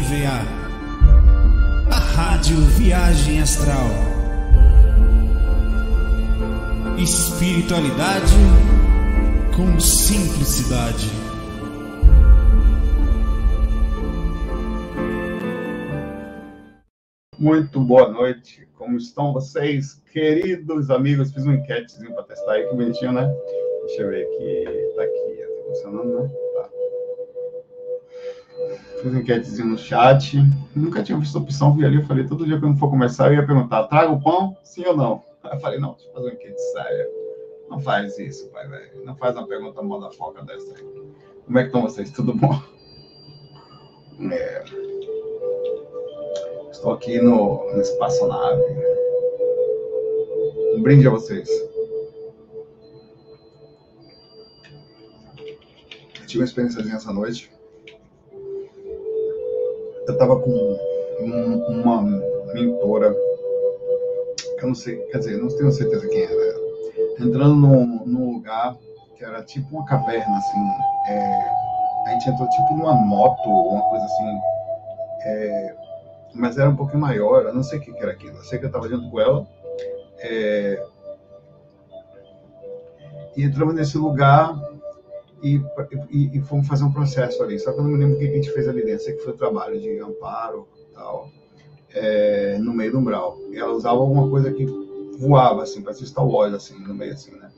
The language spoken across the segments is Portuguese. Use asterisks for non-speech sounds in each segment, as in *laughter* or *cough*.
IVA, a Rádio Viagem Astral. Espiritualidade com simplicidade. Muito boa noite, como estão vocês, queridos amigos? Fiz uma enquetezinho para testar aí, que bonitinho, né? Deixa eu ver aqui, tá aqui, tá funcionando, né? Fiz uma enquetezinho no chat. Nunca tinha visto opção, vi ali, eu falei, todo dia quando for começar, eu ia perguntar, traga o pão? Sim ou não? Aí eu falei, não, deixa eu fazer uma enquete séria. Não faz isso, pai, velho. Não faz uma pergunta moda foca dessa aí. Como é que estão vocês? Tudo bom? É. Estou aqui no, no espaçonave. Um brinde a vocês. Eu tive uma experiência essa noite eu estava com um, uma mentora, que eu não sei, quer dizer, não tenho certeza quem era, entrando num, num lugar que era tipo uma caverna, assim, é, a gente entrou tipo numa moto, uma coisa assim, é, mas era um pouquinho maior, eu não sei o que era aquilo, eu sei que eu estava junto com ela, é, e entramos nesse lugar e, e, e, fomos fazer um processo ali. Só que eu não me lembro o que a gente fez ali dentro. Sei que foi trabalho de amparo tal, é, no meio do umbral. E ela usava alguma coisa que voava, assim, parecia Star Wars, assim, no meio, assim, né?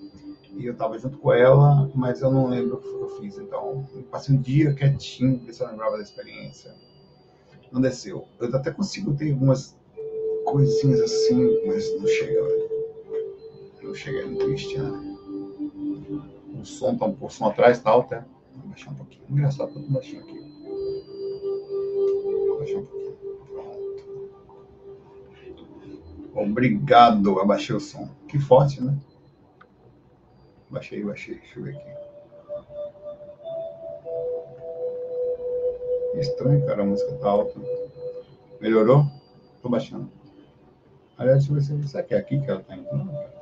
E eu tava junto com ela, mas eu não lembro o que eu fiz. Então, eu passei um dia quietinho, se eu lembrava da experiência. Não desceu. Eu até consigo ter algumas coisinhas assim, mas não chega, velho. Não chega, é muito triste, né? O som tá um pouco som atrás e tal, tá? Vou baixar um pouquinho. Engraçado, tudo baixinho aqui. Vou baixar um pouquinho. Pronto. Obrigado, abaixei o som. Que forte, né? Baixei, baixei. Deixa eu ver aqui. Estranho, cara, a música tá alta. Melhorou? Tô baixando. Aliás, deixa eu ver se que é aqui que ela tá indo. Não.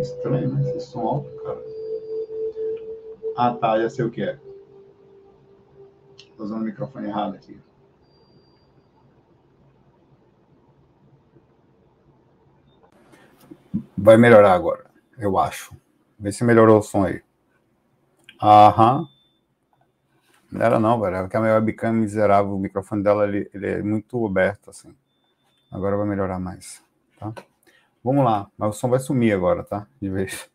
Estranho, né? Esse som alto, cara. Ah, tá, já sei o que é. Tô usando o microfone errado aqui. Vai melhorar agora, eu acho. Vê se melhorou o som aí. Aham. Não era não, velho. É que a minha webcam miserável, o microfone dela ele, ele é muito aberto, assim. Agora vai melhorar mais, tá? Vamos lá, mas o som vai sumir agora, tá? De vez.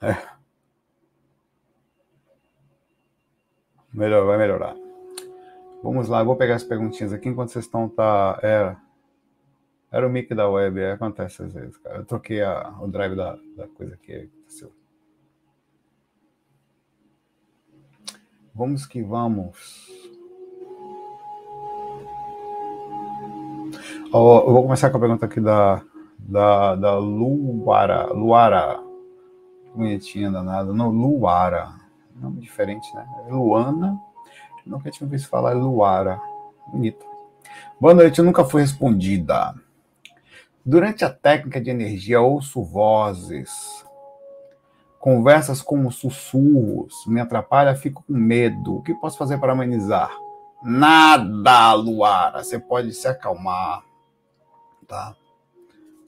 É. Melhor, vai melhorar. Vamos lá, eu vou pegar as perguntinhas aqui enquanto vocês estão. Tá, era, era o mic da web, é, acontece às vezes, cara. Eu troquei a, o drive da, da coisa aqui. Aconteceu. Vamos que vamos. Oh, eu vou começar com a pergunta aqui da da, da Luara, Luara, bonitinha danada, não, Luara, nome diferente, né? Luana, nunca tinha visto falar Luara, bonito. Boa noite, eu nunca fui respondida. Durante a técnica de energia, ouço vozes, conversas como sussurros, me atrapalha, fico com medo. O que posso fazer para amenizar? Nada, Luara, você pode se acalmar, tá?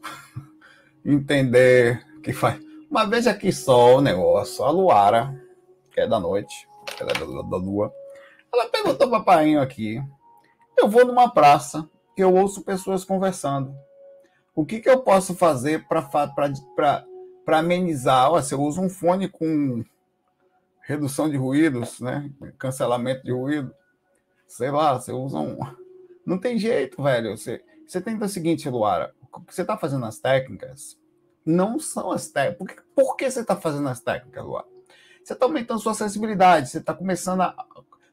*laughs* entender que faz. Mas veja aqui só o negócio. A Luara, que é da noite, que é da, da lua, ela perguntou para painho aqui. Eu vou numa praça, eu ouço pessoas conversando. O que, que eu posso fazer para amenizar? Olha, se eu uso um fone com redução de ruídos, né? cancelamento de ruído, sei lá, você usa um. Não tem jeito, velho. Você, você tenta o seguinte, Luara: que você está fazendo as técnicas não são as técnicas. Por que, por que você está fazendo as técnicas, Luar? Você está aumentando sua sensibilidade, você está começando a.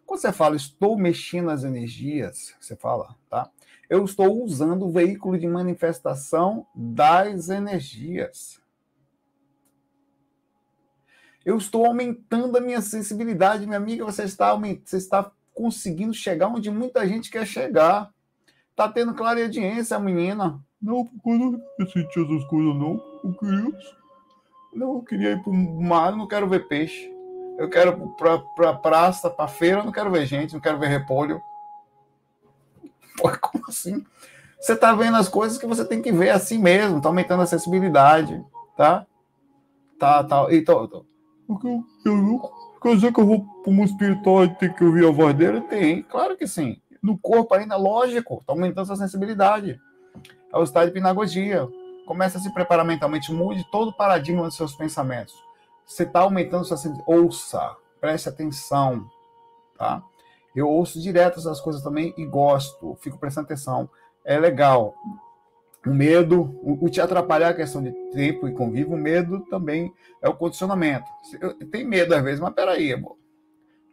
Quando você fala, estou mexendo as energias, você fala, tá? Eu estou usando o veículo de manifestação das energias. Eu estou aumentando a minha sensibilidade, minha amiga. Você está, você está conseguindo chegar onde muita gente quer chegar. Está tendo clareadiência, menina. Não, eu não senti essas coisas, não. Eu queria. Não, eu queria ir pro mar, não quero ver peixe. Eu quero para pra praça, para feira, não quero ver gente, não quero ver repolho. Pô, como assim? Você está vendo as coisas que você tem que ver assim mesmo, está aumentando a sensibilidade, tá? Tá, tá. E tô. Eu, quer dizer que eu vou para um espiritual e ter que ouvir a voz dele? Tem, claro que sim. No corpo ainda, lógico, está aumentando a sensibilidade. É o estado de pinagogia. Começa a se preparar mentalmente, mude todo o paradigma dos seus pensamentos. Você está aumentando sua. Ouça, preste atenção, tá? Eu ouço direto essas coisas também e gosto, fico prestando atenção. É legal. O medo, o, te atrapalhar a questão de tempo e convívio, o medo também é o condicionamento. Tem medo às vezes, mas peraí, amor.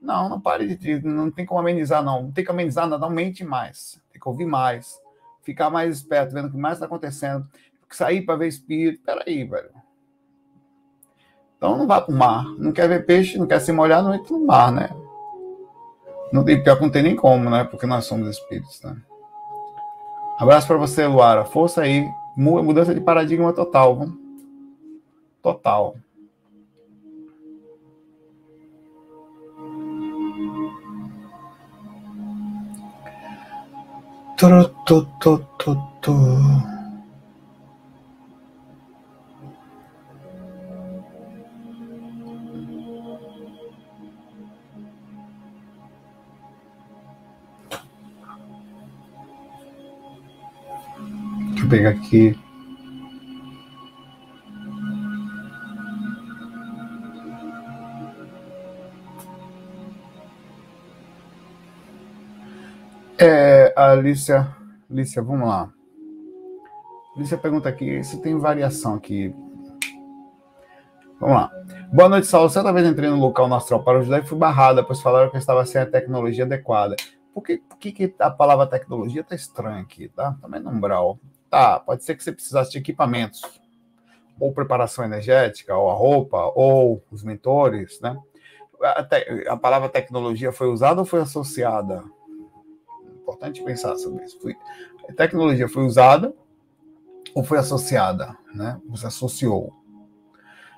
Não, não pare de. Não tem como amenizar, não. Não tem que amenizar nada, não mente mais. Tem que ouvir mais. Ficar mais esperto, vendo o que mais está acontecendo. Sair para ver espírito. Peraí, velho. Então não vá para o mar. Não quer ver peixe, não quer se molhar, não entra no mar, né? Não tem, pior que não tem nem como, né? Porque nós somos espíritos, né? Abraço para você, Luara. Força aí. Mudança de paradigma total. Total. Tro, to, to, to, to. pegar aqui. Alicia, Alicia, vamos lá. Alicia pergunta aqui se tem variação aqui. Vamos lá. Boa noite, Saulo. Certa vez entrei no local astral para ajudar e fui barrada, pois falaram que eu estava sem a tecnologia adequada. Por que, por que, que a palavra tecnologia está estranha aqui, tá? Também no umbral. Tá, pode ser que você precisasse de equipamentos, ou preparação energética, ou a roupa, ou os mentores, né? A, te, a palavra tecnologia foi usada ou foi associada? Importante pensar sobre isso. Foi, a tecnologia foi usada ou foi associada, né? Você associou.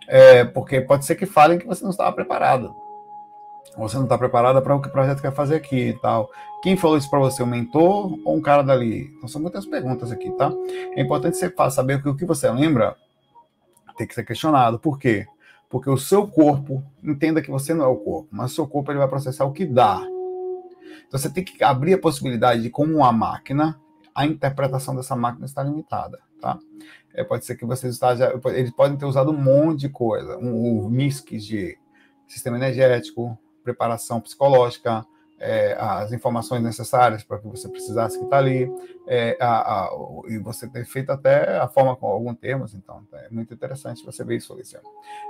É, porque pode ser que falem que você não estava preparado você não está preparada para o que o projeto quer fazer aqui e tal. Quem falou isso para você, um mentor ou um cara dali? Então são muitas perguntas aqui, tá? É importante você saber que o que você lembra tem que ser questionado. Por quê? Porque o seu corpo, entenda que você não é o corpo, mas o seu corpo ele vai processar o que dá. Então você tem que abrir a possibilidade de, como uma máquina, a interpretação dessa máquina está limitada, tá? É, pode ser que vocês estejam, eles podem ter usado um monte de coisa, um, um MISC de sistema energético, preparação psicológica, é, as informações necessárias para que você precisasse que está ali, é, a, a, e você ter feito até a forma com alguns termos, então é muito interessante você ver isso, Alicia.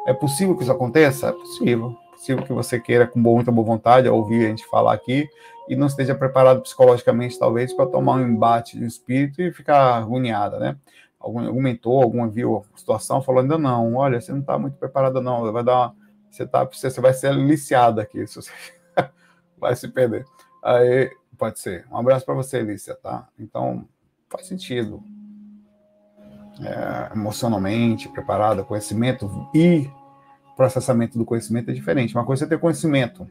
É possível que isso aconteça? É possível. É possível que você queira, com muita boa vontade, ouvir a gente falar aqui e não esteja preparado psicologicamente, talvez, para tomar um embate de espírito e ficar agoniada, né? Algum, algum mentor, algum viu a situação, falou ainda não, olha, você não está muito preparada não, vai dar uma você, tá, você vai ser aliciado aqui, você vai se perder. Aí, pode ser. Um abraço para você, Alicia, tá? Então, faz sentido. É, emocionalmente, preparada, conhecimento e processamento do conhecimento é diferente. Uma coisa é ter conhecimento,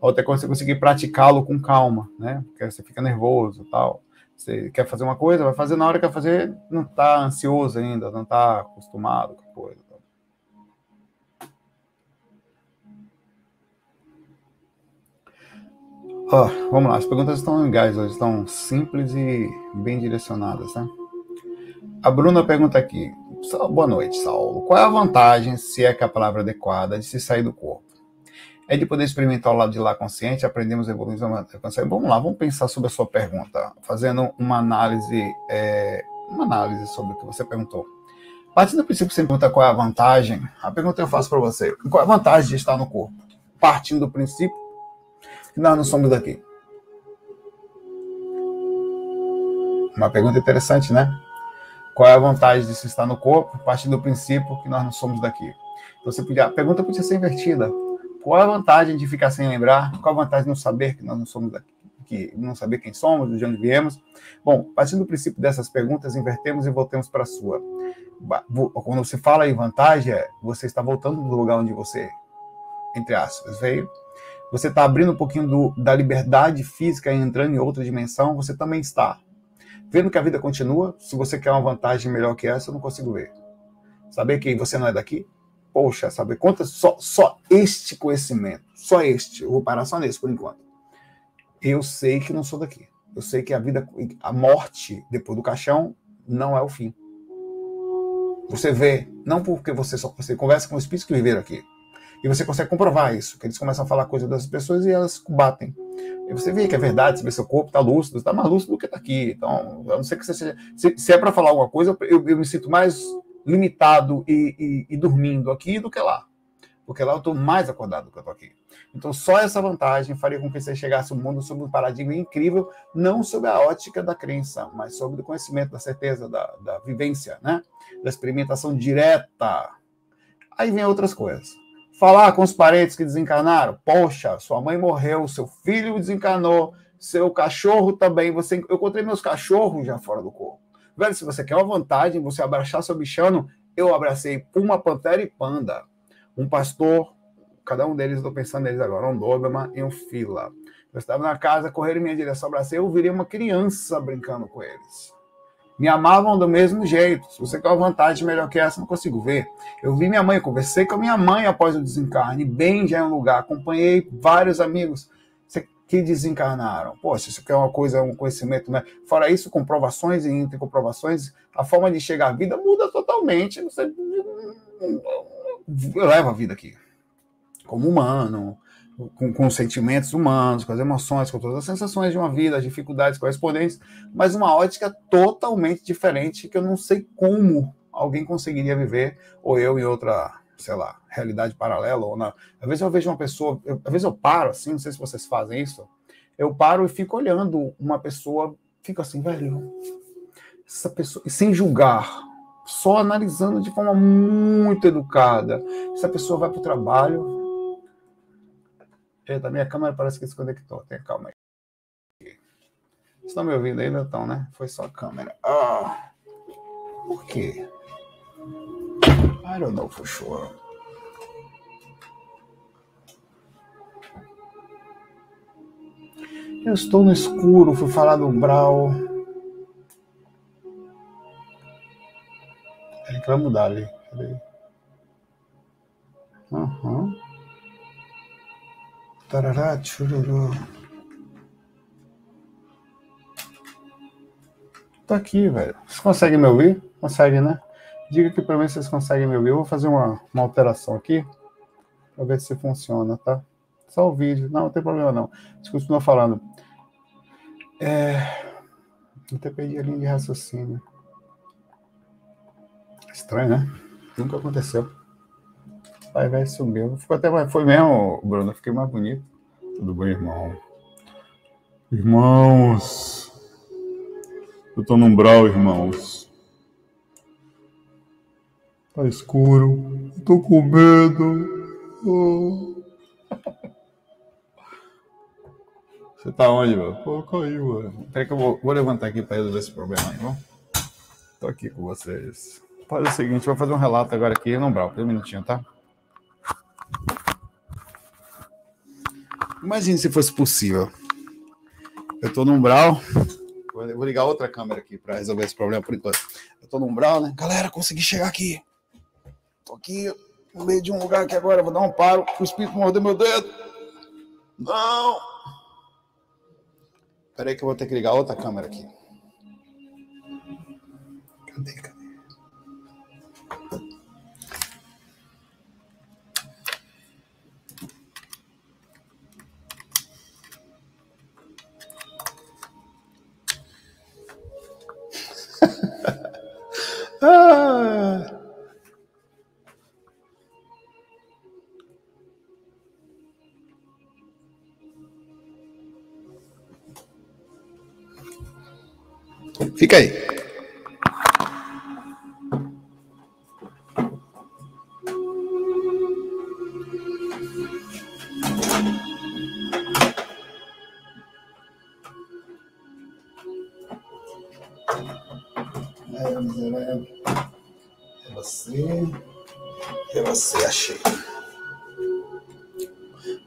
outra coisa é você conseguir praticá-lo com calma, né? Porque você fica nervoso tal. Você quer fazer uma coisa, vai fazer na hora que quer fazer, não está ansioso ainda, não está acostumado com a coisa. Oh, vamos lá, as perguntas estão legais hoje, estão simples e bem direcionadas, né? A Bruna pergunta aqui: Boa noite, Saulo. Qual é a vantagem, se é que a palavra é adequada, de se sair do corpo? É de poder experimentar o lado de lá consciente, aprendemos a evoluir. Vamos lá, vamos pensar sobre a sua pergunta, fazendo uma análise, é, uma análise sobre o que você perguntou. Partindo do princípio que você pergunta qual é a vantagem, a pergunta eu faço para você: qual é a vantagem de estar no corpo? Partindo do princípio que nós não somos daqui? Uma pergunta interessante, né? Qual é a vantagem de se estar no corpo, a partir do princípio que nós não somos daqui? Então, você podia, a pergunta podia ser invertida. Qual é a vantagem de ficar sem lembrar? Qual a vantagem de não saber que nós não somos daqui? Que não saber quem somos, de onde viemos? Bom, partindo do princípio dessas perguntas, invertemos e voltemos para a sua. Quando você fala em vantagem, é, você está voltando do lugar onde você entre aspas, veio. Você está abrindo um pouquinho do, da liberdade física e entrando em outra dimensão, você também está. Vendo que a vida continua, se você quer uma vantagem melhor que essa, eu não consigo ver. Saber que você não é daqui? Poxa, saber quantas só, só este conhecimento, só este, eu vou parar só nesse por enquanto. Eu sei que não sou daqui. Eu sei que a vida, a morte depois do caixão não é o fim. Você vê, não porque você só você conversa com os espíritos que viveram aqui. E você consegue comprovar isso, que eles começam a falar coisas das pessoas e elas batem. E você vê que é verdade, você vê seu corpo está lúcido, está mais lúcido do que está aqui. Então, a não ser que você seja. Se, se é para falar alguma coisa, eu, eu, me sinto mais limitado e, e, e dormindo aqui do que lá. Porque lá eu estou mais acordado do que eu estou aqui. Então, só essa vantagem faria com que você chegasse ao mundo sob um paradigma incrível, não sob a ótica da crença, mas sob o conhecimento, da certeza, da, da vivência, né? da experimentação direta. Aí vem outras coisas. Falar com os parentes que desencarnaram. Poxa, sua mãe morreu, seu filho desencarnou, seu cachorro também. Você, eu encontrei meus cachorros já fora do corpo. Velho, se você quer uma vantagem, você abraçar seu bichano, eu abracei Puma, Pantera e Panda. Um pastor cada um deles, estou pensando neles agora, um Doberman e um Fila. Eu estava na casa, correram em minha direção, abracei, eu virei uma criança brincando com eles. Me amavam do mesmo jeito. Se você quer uma vantagem melhor que essa, não consigo ver. Eu vi minha mãe, conversei com a minha mãe após o desencarne, bem já em um lugar, acompanhei vários amigos que desencarnaram. Poxa, isso aqui é uma coisa, um conhecimento, né? Fora isso, comprovações e intercomprovações, a forma de chegar à vida muda totalmente. Você leva a vida aqui como humano, com, com os sentimentos humanos, com as emoções, com todas as sensações de uma vida, as dificuldades correspondentes, mas uma ótica totalmente diferente que eu não sei como alguém conseguiria viver, ou eu em outra, sei lá, realidade paralela, ou na... Às vezes eu vejo uma pessoa, eu, às vezes eu paro assim, não sei se vocês fazem isso, eu paro e fico olhando uma pessoa, fico assim, velho, essa pessoa, sem julgar, só analisando de forma muito educada. Essa pessoa vai para o trabalho, Eita, minha câmera parece que desconectou. Tenha calma aí. Estão me ouvindo ainda? Estão, né? Foi só a câmera. Ah, por quê? I don't know for sure. Eu estou no escuro, fui falar do Brau. Ele vai mudar ali. Aham. Uhum. Tá aqui, velho. Vocês conseguem me ouvir? Conseguem, né? Diga aqui pra mim se vocês conseguem me ouvir. Eu vou fazer uma, uma alteração aqui pra ver se funciona, tá? Só o vídeo. Não, não tem problema não. Você continua falando. É... Até perdi a linha de raciocínio. Estranho, né? Nunca aconteceu. Vai, vai, sumiu. Ficou até mais. Foi mesmo, Bruno. Fiquei mais bonito. Tudo bem, irmão? Irmãos. Eu tô num brau, irmãos. Tá escuro. Eu tô com medo. Oh. Você tá onde, meu? Pô, caiu, velho. Peraí que eu vou, vou levantar aqui pra resolver esse problema aí, bom? Tô aqui com vocês. Faz o seguinte, vou fazer um relato agora aqui no Brau. Um minutinho, tá? Imagine se fosse possível. Eu estou no umbral. Vou ligar outra câmera aqui para resolver esse problema por enquanto. Eu estou no umbral, né? Galera, consegui chegar aqui. Estou aqui no meio de um lugar aqui agora. Vou dar um paro o espírito morder meu dedo. Não! Espera que eu vou ter que ligar outra câmera aqui. Cadê, cadê? Fica aí. você, achei.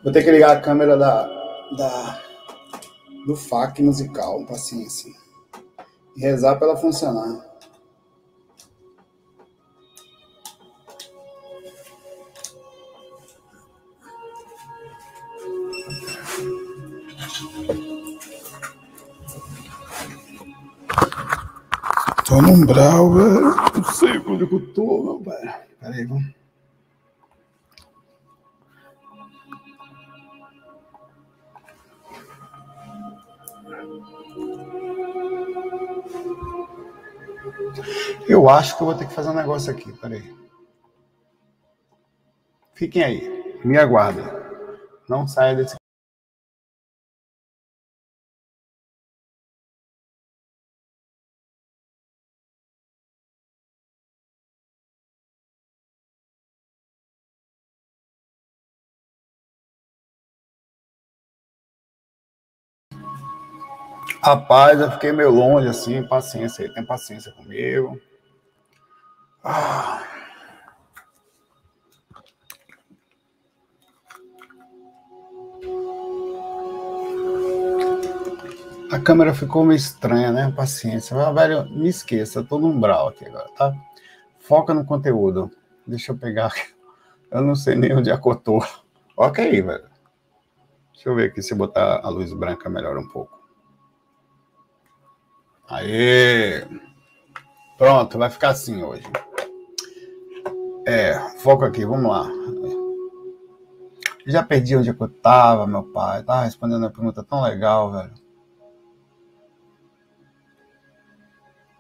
Vou ter que ligar a câmera da, da do FAC musical, paciência. E rezar para ela funcionar. Tô no umbral, velho. Não sei onde eu tô, meu velho. Peraí, vamos. Acho que eu vou ter que fazer um negócio aqui, peraí. Fiquem aí, me aguardem. Não saia desse. Rapaz, eu fiquei meio longe assim, paciência aí, tem paciência comigo. Ah. A câmera ficou meio estranha, né? Paciência. Mas, velho, me esqueça, tô no umbral aqui agora, tá? Foca no conteúdo. Deixa eu pegar. Eu não sei nem onde tô. Ok, velho. Deixa eu ver aqui se eu botar a luz branca melhora um pouco. Aê! Pronto, vai ficar assim hoje. É, foco aqui, vamos lá. Já perdi onde é eu tava, meu pai. Tava respondendo a pergunta tão legal, velho.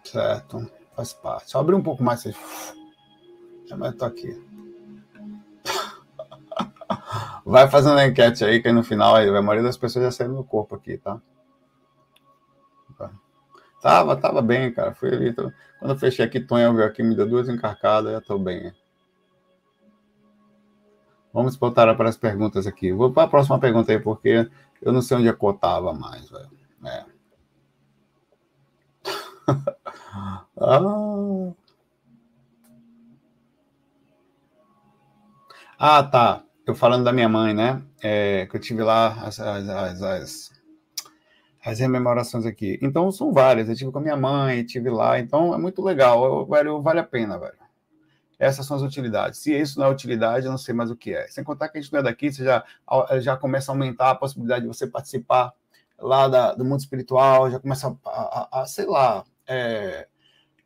Certo, faz parte. Só abrir um pouco mais. Já mas eu tô aqui. *laughs* Vai fazendo a enquete aí, que aí no final aí, a maioria das pessoas já saiu do corpo aqui, tá? Tava, tava bem, cara. Fui ali. Tô... Quando eu fechei aqui, Tonha veio aqui, me deu duas encarcadas, já tô bem. Vamos voltar para as perguntas aqui. Vou para a próxima pergunta aí, porque eu não sei onde é eu mais, velho. É. *laughs* ah. ah, tá. Eu falando da minha mãe, né? É, que eu tive lá as, as, as, as as rememorações aqui. Então são várias. Eu tive com a minha mãe, tive lá. Então é muito legal. velho, vale a pena, velho. Essas são as utilidades. Se isso não é utilidade, eu não sei mais o que é. Sem contar que a gente não é daqui, você já, já começa a aumentar a possibilidade de você participar lá da, do mundo espiritual, já começa a, a, a sei lá, é,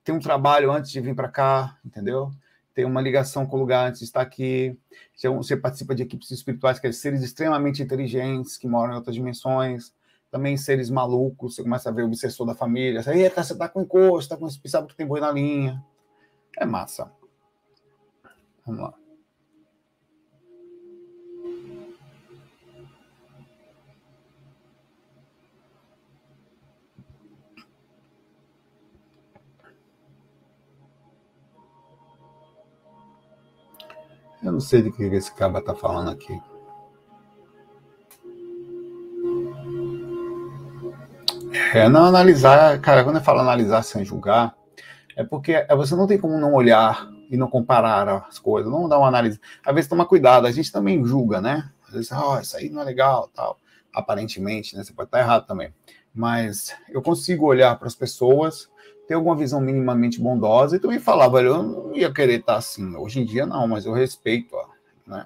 ter um trabalho antes de vir para cá, entendeu? Ter uma ligação com o lugar antes de estar aqui. Você participa de equipes espirituais, que são seres extremamente inteligentes, que moram em outras dimensões também seres malucos, você começa a ver o obsessor da família, você, Eita, você tá com encosto, tá com sabe que tem boi na linha. É massa. Vamos lá. Eu não sei de que esse cara tá falando aqui. É, não analisar, cara, quando eu falo analisar sem julgar, é porque você não tem como não olhar e não comparar as coisas, não dar uma análise. Às vezes toma cuidado, a gente também julga, né? Às vezes, oh, isso aí não é legal, tal. Aparentemente, né? Você pode estar errado também. Mas eu consigo olhar para as pessoas, ter alguma visão minimamente bondosa e também falar, velho, eu não ia querer estar assim. Hoje em dia não, mas eu respeito, né?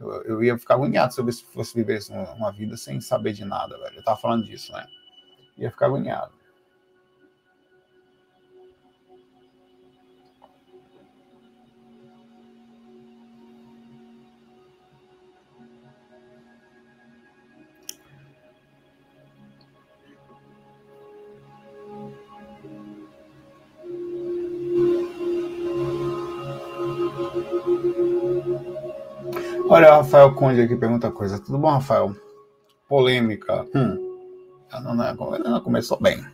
Eu, eu ia ficar agoniado se eu fosse viver uma vida sem saber de nada, velho. Eu tava falando disso, né? ia ficar agoniado. Olha o Rafael Conde aqui pergunta coisa. Tudo bom, Rafael? Polêmica. Hum. Não, não, não começou bem.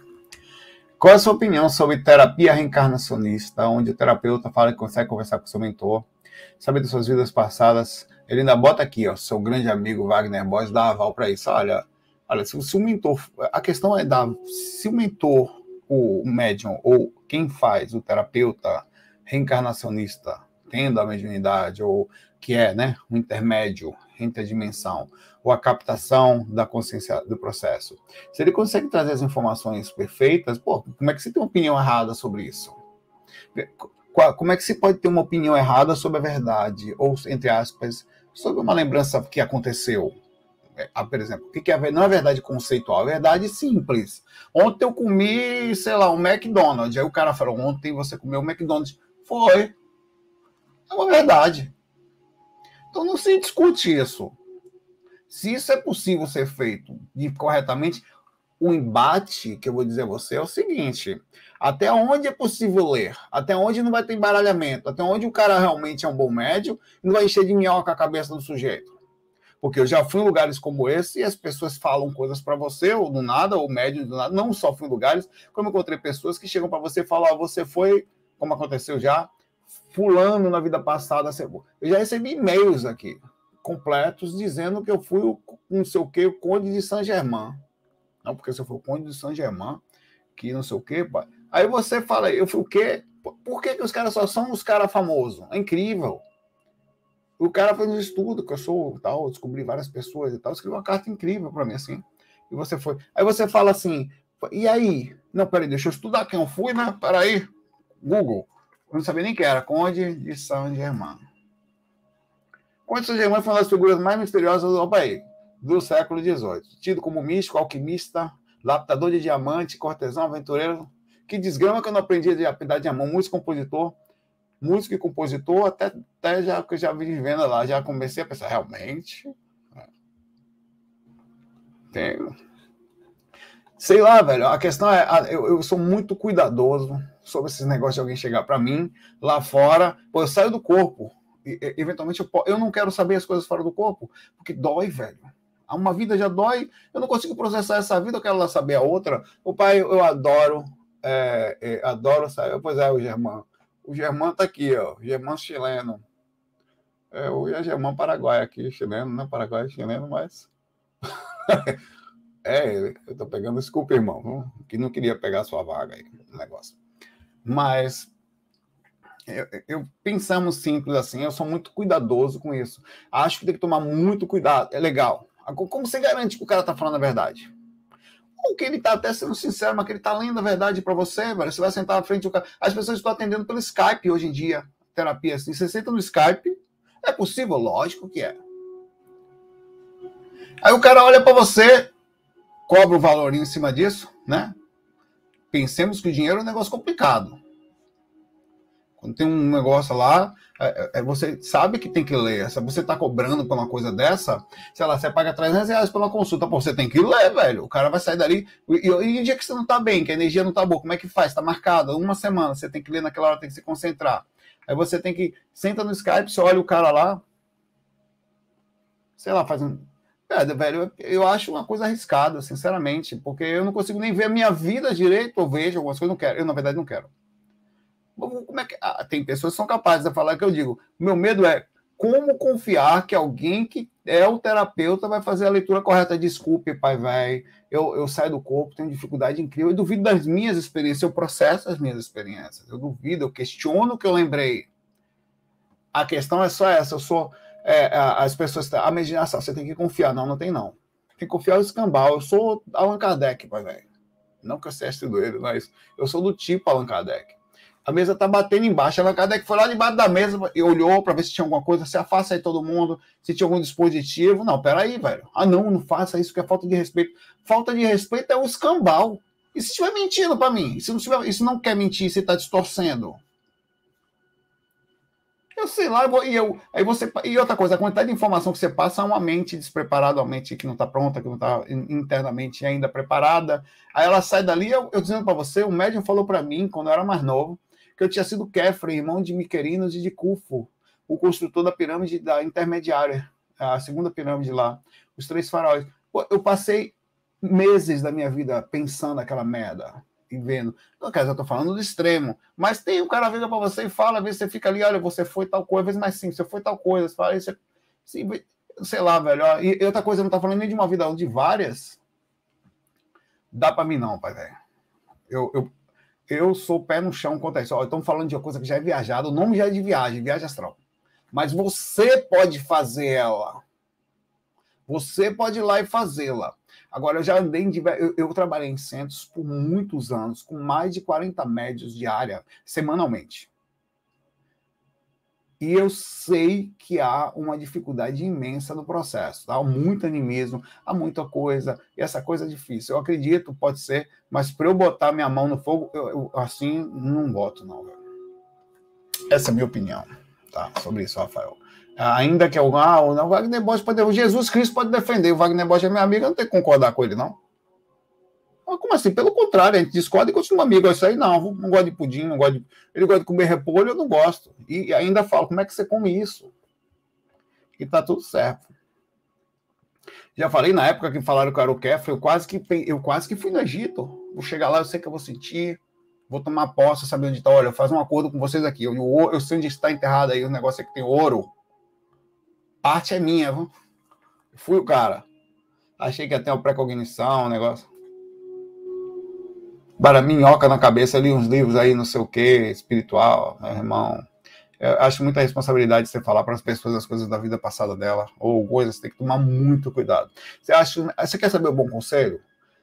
Qual é a sua opinião sobre terapia reencarnacionista, onde o terapeuta fala que consegue conversar com seu mentor, saber das suas vidas passadas? Ele ainda bota aqui, ó, seu grande amigo Wagner Boys dá aval para isso. Olha, olha, se, se, o mentor, a questão é dar, se o mentor, o médium ou quem faz, o terapeuta reencarnacionista, tendo a mediunidade ou que é né, o intermédio entre a dimensão, ou a captação da consciência do processo. Se ele consegue trazer as informações perfeitas, pô, como é que você tem uma opinião errada sobre isso? Como é que se pode ter uma opinião errada sobre a verdade, ou, entre aspas, sobre uma lembrança que aconteceu? É, ah, por exemplo, o que é não é verdade conceitual, é verdade simples. Ontem eu comi, sei lá, um McDonald's. Aí o cara falou: ontem você comeu um McDonald's. Foi. É uma verdade. Então não se discute isso. Se isso é possível ser feito corretamente, o embate que eu vou dizer a você é o seguinte: até onde é possível ler, até onde não vai ter embaralhamento, até onde o cara realmente é um bom médio e não vai encher de minhoca a cabeça do sujeito. Porque eu já fui em lugares como esse e as pessoas falam coisas para você, ou do nada, ou médio do nada. Não só fui em lugares, como encontrei pessoas que chegam para você e falam: você foi, como aconteceu já, fulano na vida passada. Eu já recebi e-mails aqui completos dizendo que eu fui o não sei o que, o Conde de Saint-Germain. Não, porque se eu for o Conde de Saint-Germain, que não sei o que, aí você fala, eu fui o quê? Por que, que os caras só são os caras famosos? É incrível. O cara fez um estudo, que eu sou tal, descobri várias pessoas e tal, escreveu uma carta incrível para mim, assim. E você foi. Aí você fala assim, e aí? Não, peraí, deixa eu estudar quem eu fui, né? Peraí. Google. Eu não sabia nem quem era. Conde de Saint-Germain. Conde de Saint-Germain foi uma das figuras mais misteriosas do país, do século XVIII. Tido como místico, alquimista, lapidador de diamante, cortesão, aventureiro. Que desgrama que eu não aprendi a dar diamante. Músico, compositor. Músico e compositor, até, até já já vim vendo lá, já comecei a pensar, realmente. É. Tem. Sei lá, velho. A questão é, eu, eu sou muito cuidadoso sobre esses negócios de alguém chegar para mim lá fora. Pô, eu saio do corpo. E, eventualmente eu, eu não quero saber as coisas fora do corpo, porque dói, velho. Uma vida já dói, eu não consigo processar essa vida, eu quero lá saber a outra. O pai, eu adoro, é, é, adoro saber. Pois é, o Germán. O Germán tá aqui, ó. O Germán chileno. É, o Germán Paraguai aqui, chileno, não é Paraguai, chileno, mas. *laughs* é, eu tô pegando, desculpa, irmão, que não queria pegar sua vaga aí, o negócio. Mas eu, eu, pensamos simples assim, eu sou muito cuidadoso com isso. Acho que tem que tomar muito cuidado. É legal. Como você garante que o cara tá falando a verdade? Ou que ele tá até sendo sincero, mas que ele tá lendo a verdade para você, velho. Você vai sentar na frente do cara. As pessoas estão atendendo pelo Skype hoje em dia, terapia assim. Você senta no Skype, é possível? Lógico que é. Aí o cara olha para você, cobra o valor em cima disso, né? Pensemos que o dinheiro é um negócio complicado. Quando tem um negócio lá, é, é, é você sabe que tem que ler. Se você está cobrando por uma coisa dessa, sei lá, você paga 300 reais pela consulta, pô, você tem que ler, velho. O cara vai sair dali. E, e, e dia que você não está bem, que a energia não está boa, como é que faz? Está marcado, uma semana, você tem que ler naquela hora, tem que se concentrar. Aí você tem que. Senta no Skype, você olha o cara lá. Sei lá, faz um, é, velho, eu acho uma coisa arriscada, sinceramente, porque eu não consigo nem ver a minha vida direito, eu vejo algumas coisas, não quero. Eu, na verdade, não quero. Como é que. Ah, tem pessoas que são capazes de falar que eu digo. Meu medo é como confiar que alguém que é o terapeuta vai fazer a leitura correta. Desculpe, pai, velho. Eu, eu saio do corpo, tenho dificuldade incrível. Eu duvido das minhas experiências, eu processo as minhas experiências. Eu duvido, eu questiono o que eu lembrei. A questão é só essa. Eu sou é, as pessoas. A imaginação, você tem que confiar. Não, não tem não. Tem que confiar no escambau. Eu sou Allan Kardec, pai, velho. Não que eu seja doido, mas eu sou do tipo Allan Kardec. A mesa tá batendo embaixo. Allan Kardec foi lá debaixo da mesa e olhou para ver se tinha alguma coisa. Se afasta aí todo mundo, se tinha algum dispositivo. Não, peraí, velho. Ah, não, não faça isso que é falta de respeito. Falta de respeito é o escambau. E se estiver mentindo para mim? E se não, tiver, e se não quer mentir, se está distorcendo? Eu sei lá, e eu, aí você. E outra coisa, a quantidade de informação que você passa uma mente despreparada, uma mente que não está pronta, que não está internamente ainda preparada. Aí ela sai dali, eu, eu dizendo para você, o médium falou para mim, quando eu era mais novo, que eu tinha sido Kefren, irmão de Miquerinos e de Cufo, o construtor da pirâmide da intermediária, a segunda pirâmide lá, os três faróis. Eu passei meses da minha vida pensando aquela merda vendo. Eu tô falando do extremo. Mas tem um cara vira para você e fala, às vezes você fica ali, olha, você foi tal coisa, às vezes mais sim, você foi tal coisa, você fala, isso, sim, sei lá, velho. E outra coisa, não tá falando nem de uma vida, de várias. Dá para mim não, pai, velho. Eu, eu, eu sou pé no chão quanto a isso. Estamos falando de uma coisa que já é viajada, o nome já é de viagem, viagem astral. Mas você pode fazer ela. Você pode ir lá e fazê-la. Agora, eu já andei em eu, eu, trabalhei em centros por muitos anos, com mais de 40 médios diária, semanalmente. E eu sei que há uma dificuldade imensa no processo. Tá? Há muito animismo, há muita coisa, e essa coisa é difícil. Eu acredito, pode ser, mas para eu botar minha mão no fogo, eu, eu, assim, não boto, não. Essa é a minha opinião tá? sobre isso, Rafael. Ainda que algum. Ah, o Wagner Bosch pode. O Jesus Cristo pode defender. O Wagner Bosch é meu amigo, eu não tenho que concordar com ele, não. Mas como assim? Pelo contrário, a gente discorda e continua amigo. É isso aí, não. Não gosto de pudim, não gosto de. Ele gosta de comer repolho, eu não gosto. E ainda falo, como é que você come isso? E tá tudo certo. Já falei na época que falaram que era o Kefra, eu quase que eu quase que fui no Egito. Vou chegar lá, eu sei que eu vou sentir, vou tomar posse, saber onde está. Olha, faz um acordo com vocês aqui. Eu, eu, eu sei onde está enterrado aí, o negócio é que tem ouro parte é minha. Viu? Fui o cara. Achei que ia ter uma pré-cognição, um negócio. Bara minhoca na cabeça, ali uns livros aí, não sei o que, espiritual, meu irmão. Eu acho muita responsabilidade você falar para as pessoas as coisas da vida passada dela, ou coisas, você tem que tomar muito cuidado. Você, acha, você quer saber o bom conselho?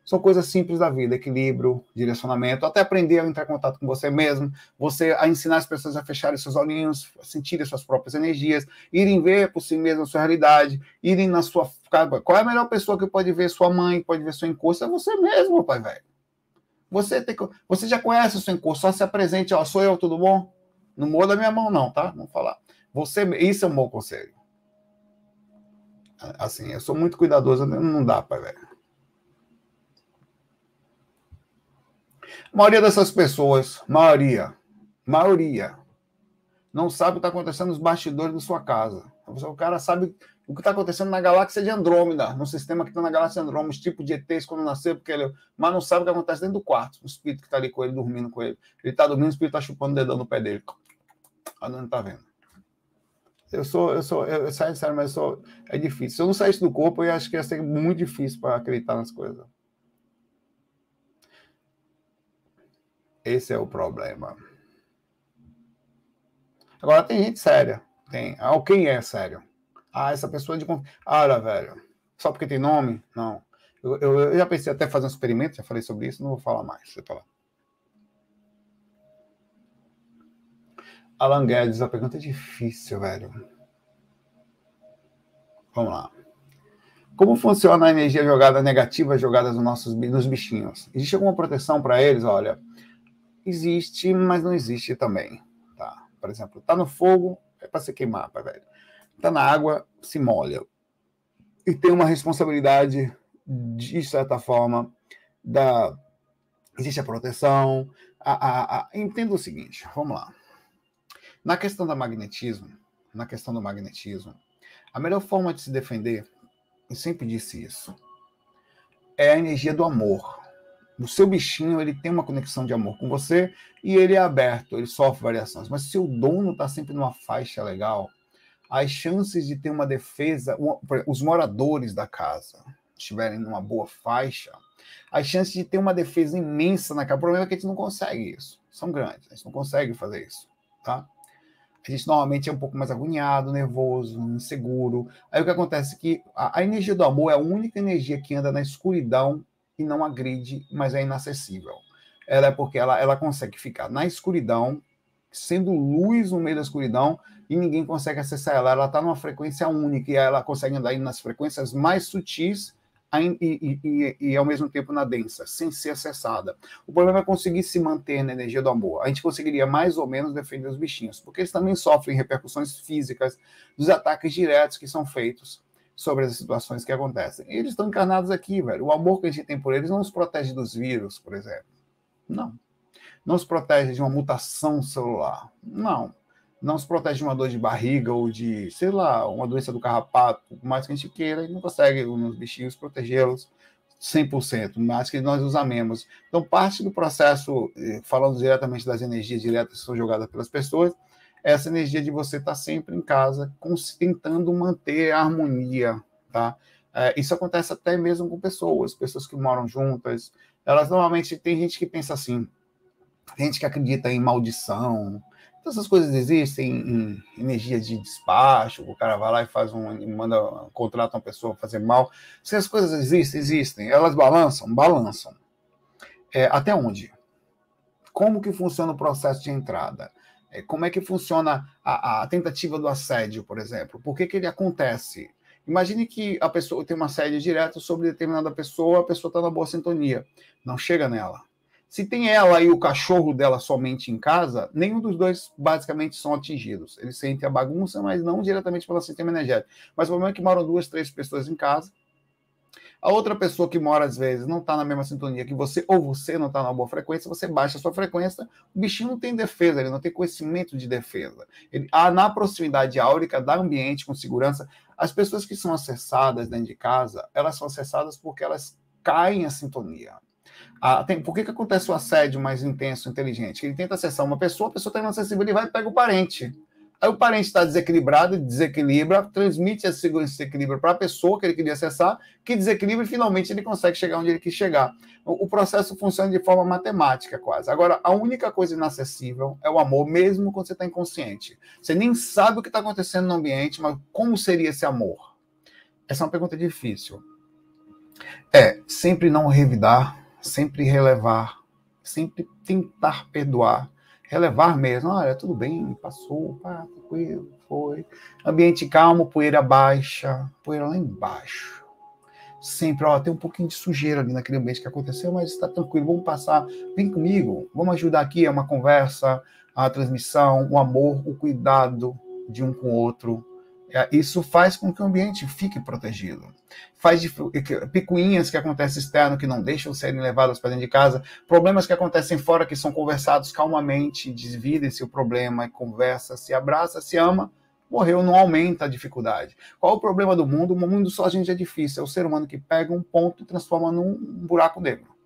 São coisas simples da vida, equilíbrio, direcionamento, até aprender a entrar em contato com você mesmo, você a ensinar as pessoas a fecharem seus olhinhos, a sentirem suas próprias energias, irem ver por si mesmo a sua realidade, irem na sua qual é a melhor pessoa que pode ver sua mãe, pode ver sua encosto? É você mesmo, pai velho. Você tem você já conhece o seu encosto, só se apresente, ó, sou eu, tudo bom? Não muda minha mão não, tá? Vamos falar. Você, isso é um bom conselho. Assim, eu sou muito cuidadoso, não dá, pai velho. A maioria dessas pessoas, maioria, maioria, não sabe o que está acontecendo nos bastidores da sua casa. O cara sabe o que está acontecendo na galáxia de Andrômeda, no sistema que está na galáxia de Andrômeda, os tipos de ETs quando nasceu, porque ele, mas não sabe o que acontece dentro do quarto, o espírito que está ali com ele, dormindo com ele. Ele está dormindo, o espírito está chupando o dedão no pé dele. A não está vendo. Eu sou, eu sou, eu, eu saio sério, mas eu sou, é difícil. Se eu não saísse do corpo, eu acho que ia ser muito difícil para acreditar nas coisas. Esse é o problema. Agora tem gente séria. Tem. Ah, quem é sério? Ah, essa pessoa é de Ah, velho. Só porque tem nome? Não. Eu, eu, eu, já pensei até fazer um experimento, já falei sobre isso, não vou falar mais. Você falar. Alan Guedes, a pergunta é difícil, velho. Vamos lá. Como funciona a energia jogada negativa jogada nos nossos nos bichinhos? Existe alguma proteção para eles? Olha, existe, mas não existe também. Tá? Por exemplo, tá no fogo, é para se queimar, pai velho. Tá na água, se molha. E tem uma responsabilidade, de certa forma, da. Existe a proteção. A, a, a... Entenda o seguinte, vamos lá. Na questão do magnetismo, na questão do magnetismo, a melhor forma de se defender, eu sempre disse isso, é a energia do amor o seu bichinho ele tem uma conexão de amor com você e ele é aberto, ele sofre variações. Mas se o dono está sempre numa faixa legal, as chances de ter uma defesa, os moradores da casa estiverem numa boa faixa, as chances de ter uma defesa imensa na casa. O problema é que a gente não consegue isso. São grandes, a gente não consegue fazer isso, tá? A gente normalmente é um pouco mais agoniado, nervoso, inseguro. Aí o que acontece é que a, a energia do amor é a única energia que anda na escuridão e não agride, mas é inacessível. Ela é porque ela, ela consegue ficar na escuridão, sendo luz no meio da escuridão, e ninguém consegue acessar ela. Ela está numa frequência única, e ela consegue andar nas frequências mais sutis e, e, e, e, ao mesmo tempo na densa, sem ser acessada. O problema é conseguir se manter na energia do amor. A gente conseguiria mais ou menos defender os bichinhos, porque eles também sofrem repercussões físicas dos ataques diretos que são feitos sobre as situações que acontecem. Eles estão encarnados aqui, velho. O amor que a gente tem por eles não os protege dos vírus, por exemplo. Não. Não os protege de uma mutação celular. Não. Não os protege de uma dor de barriga ou de, sei lá, uma doença do carrapato. Por mais que a gente queira, gente não consegue, nos bichinhos, protegê-los 100%, mais que nós os amemos. Então, parte do processo, eh, falando diretamente das energias diretas que são jogadas pelas pessoas, essa energia de você estar tá sempre em casa, tentando manter a harmonia, tá? É, isso acontece até mesmo com pessoas, pessoas que moram juntas. Elas normalmente tem gente que pensa assim, gente que acredita em maldição. Então, essas coisas existem em energia de despacho, o cara vai lá e faz um, manda, contrata uma pessoa fazer mal. Se as coisas existem, existem. Elas balançam? Balançam. É, até onde? Como que funciona o processo de entrada? É, como é que funciona a, a, tentativa do assédio, por exemplo? Por que, que ele acontece? Imagine que a pessoa tem uma assédio direto sobre determinada pessoa, a pessoa está na boa sintonia, não chega nela. Se tem ela e o cachorro dela somente em casa, nenhum dos dois basicamente são atingidos. Eles sentem a bagunça, mas não diretamente pelo sistema energético. Mas o problema é que moram duas, três pessoas em casa, a outra pessoa que mora, às vezes, não está na mesma sintonia que você, ou você não está na boa frequência, você baixa a sua frequência, o bichinho não tem defesa, ele não tem conhecimento de defesa. Ele, ah, na proximidade áurica da ambiente com segurança, as pessoas que são acessadas dentro de casa, elas são acessadas porque elas caem a sintonia. Ah, tem, por que, que acontece o assédio mais intenso, inteligente? Ele tenta acessar uma pessoa, a pessoa está inacessível, ele vai e pega o parente. Aí o parente está desequilibrado, desequilibra, transmite esse desequilíbrio para a pessoa que ele queria acessar, que desequilibra e finalmente ele consegue chegar onde ele quis chegar. O, processo funciona de forma matemática, quase. Agora, a única coisa inacessível é o amor, mesmo quando você está inconsciente. Você nem sabe o que está acontecendo no ambiente, mas como seria esse amor? Essa é uma pergunta difícil. É sempre não revidar, sempre relevar, sempre tentar perdoar relevar mesmo. Olha, tudo bem, passou, pá, tranquilo, foi. Ambiente calmo, poeira baixa, poeira lá embaixo. Sempre, ó, tem um pouquinho de sujeira ali naquele ambiente que aconteceu, mas está tranquilo, vamos passar, vem comigo, vamos ajudar aqui, é uma conversa, a transmissão, o amor, o cuidado de um com o outro. É, isso faz com que o ambiente fique protegido. Faz de, picuinhas que acontecem externo que não deixam serem levadas para dentro de casa, problemas que acontecem fora que são conversados calmamente, dividem-se o problema, conversa, se abraça, se ama, morreu, não aumenta a dificuldade. Qual o problema do mundo? O mundo só a gente é difícil, é o ser humano que pega um ponto e transforma num buraco negro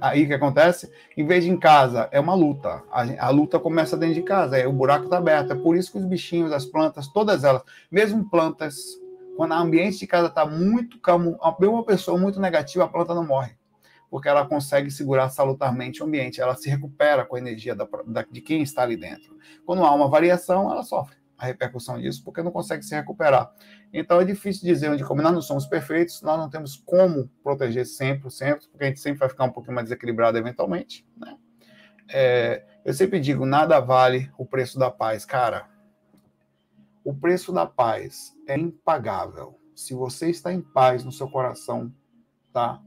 aí que acontece? Em vez de em casa, é uma luta. A, a luta começa dentro de casa, é, o buraco está aberto. É por isso que os bichinhos, as plantas, todas elas, mesmo plantas, quando o ambiente de casa está muito calmo, uma pessoa muito negativa, a planta não morre. Porque ela consegue segurar salutarmente o ambiente, ela se recupera com a energia da, da, de quem está ali dentro. Quando há uma variação, ela sofre a repercussão disso, porque não consegue se recuperar. Então é difícil dizer onde como nós não somos perfeitos, nós não temos como proteger sempre, sempre, porque a gente sempre vai ficar um pouquinho mais desequilibrado eventualmente. Né? É, eu sempre digo, nada vale o preço da paz. Cara, o preço da paz é impagável. Se você está em paz no seu coração, tá?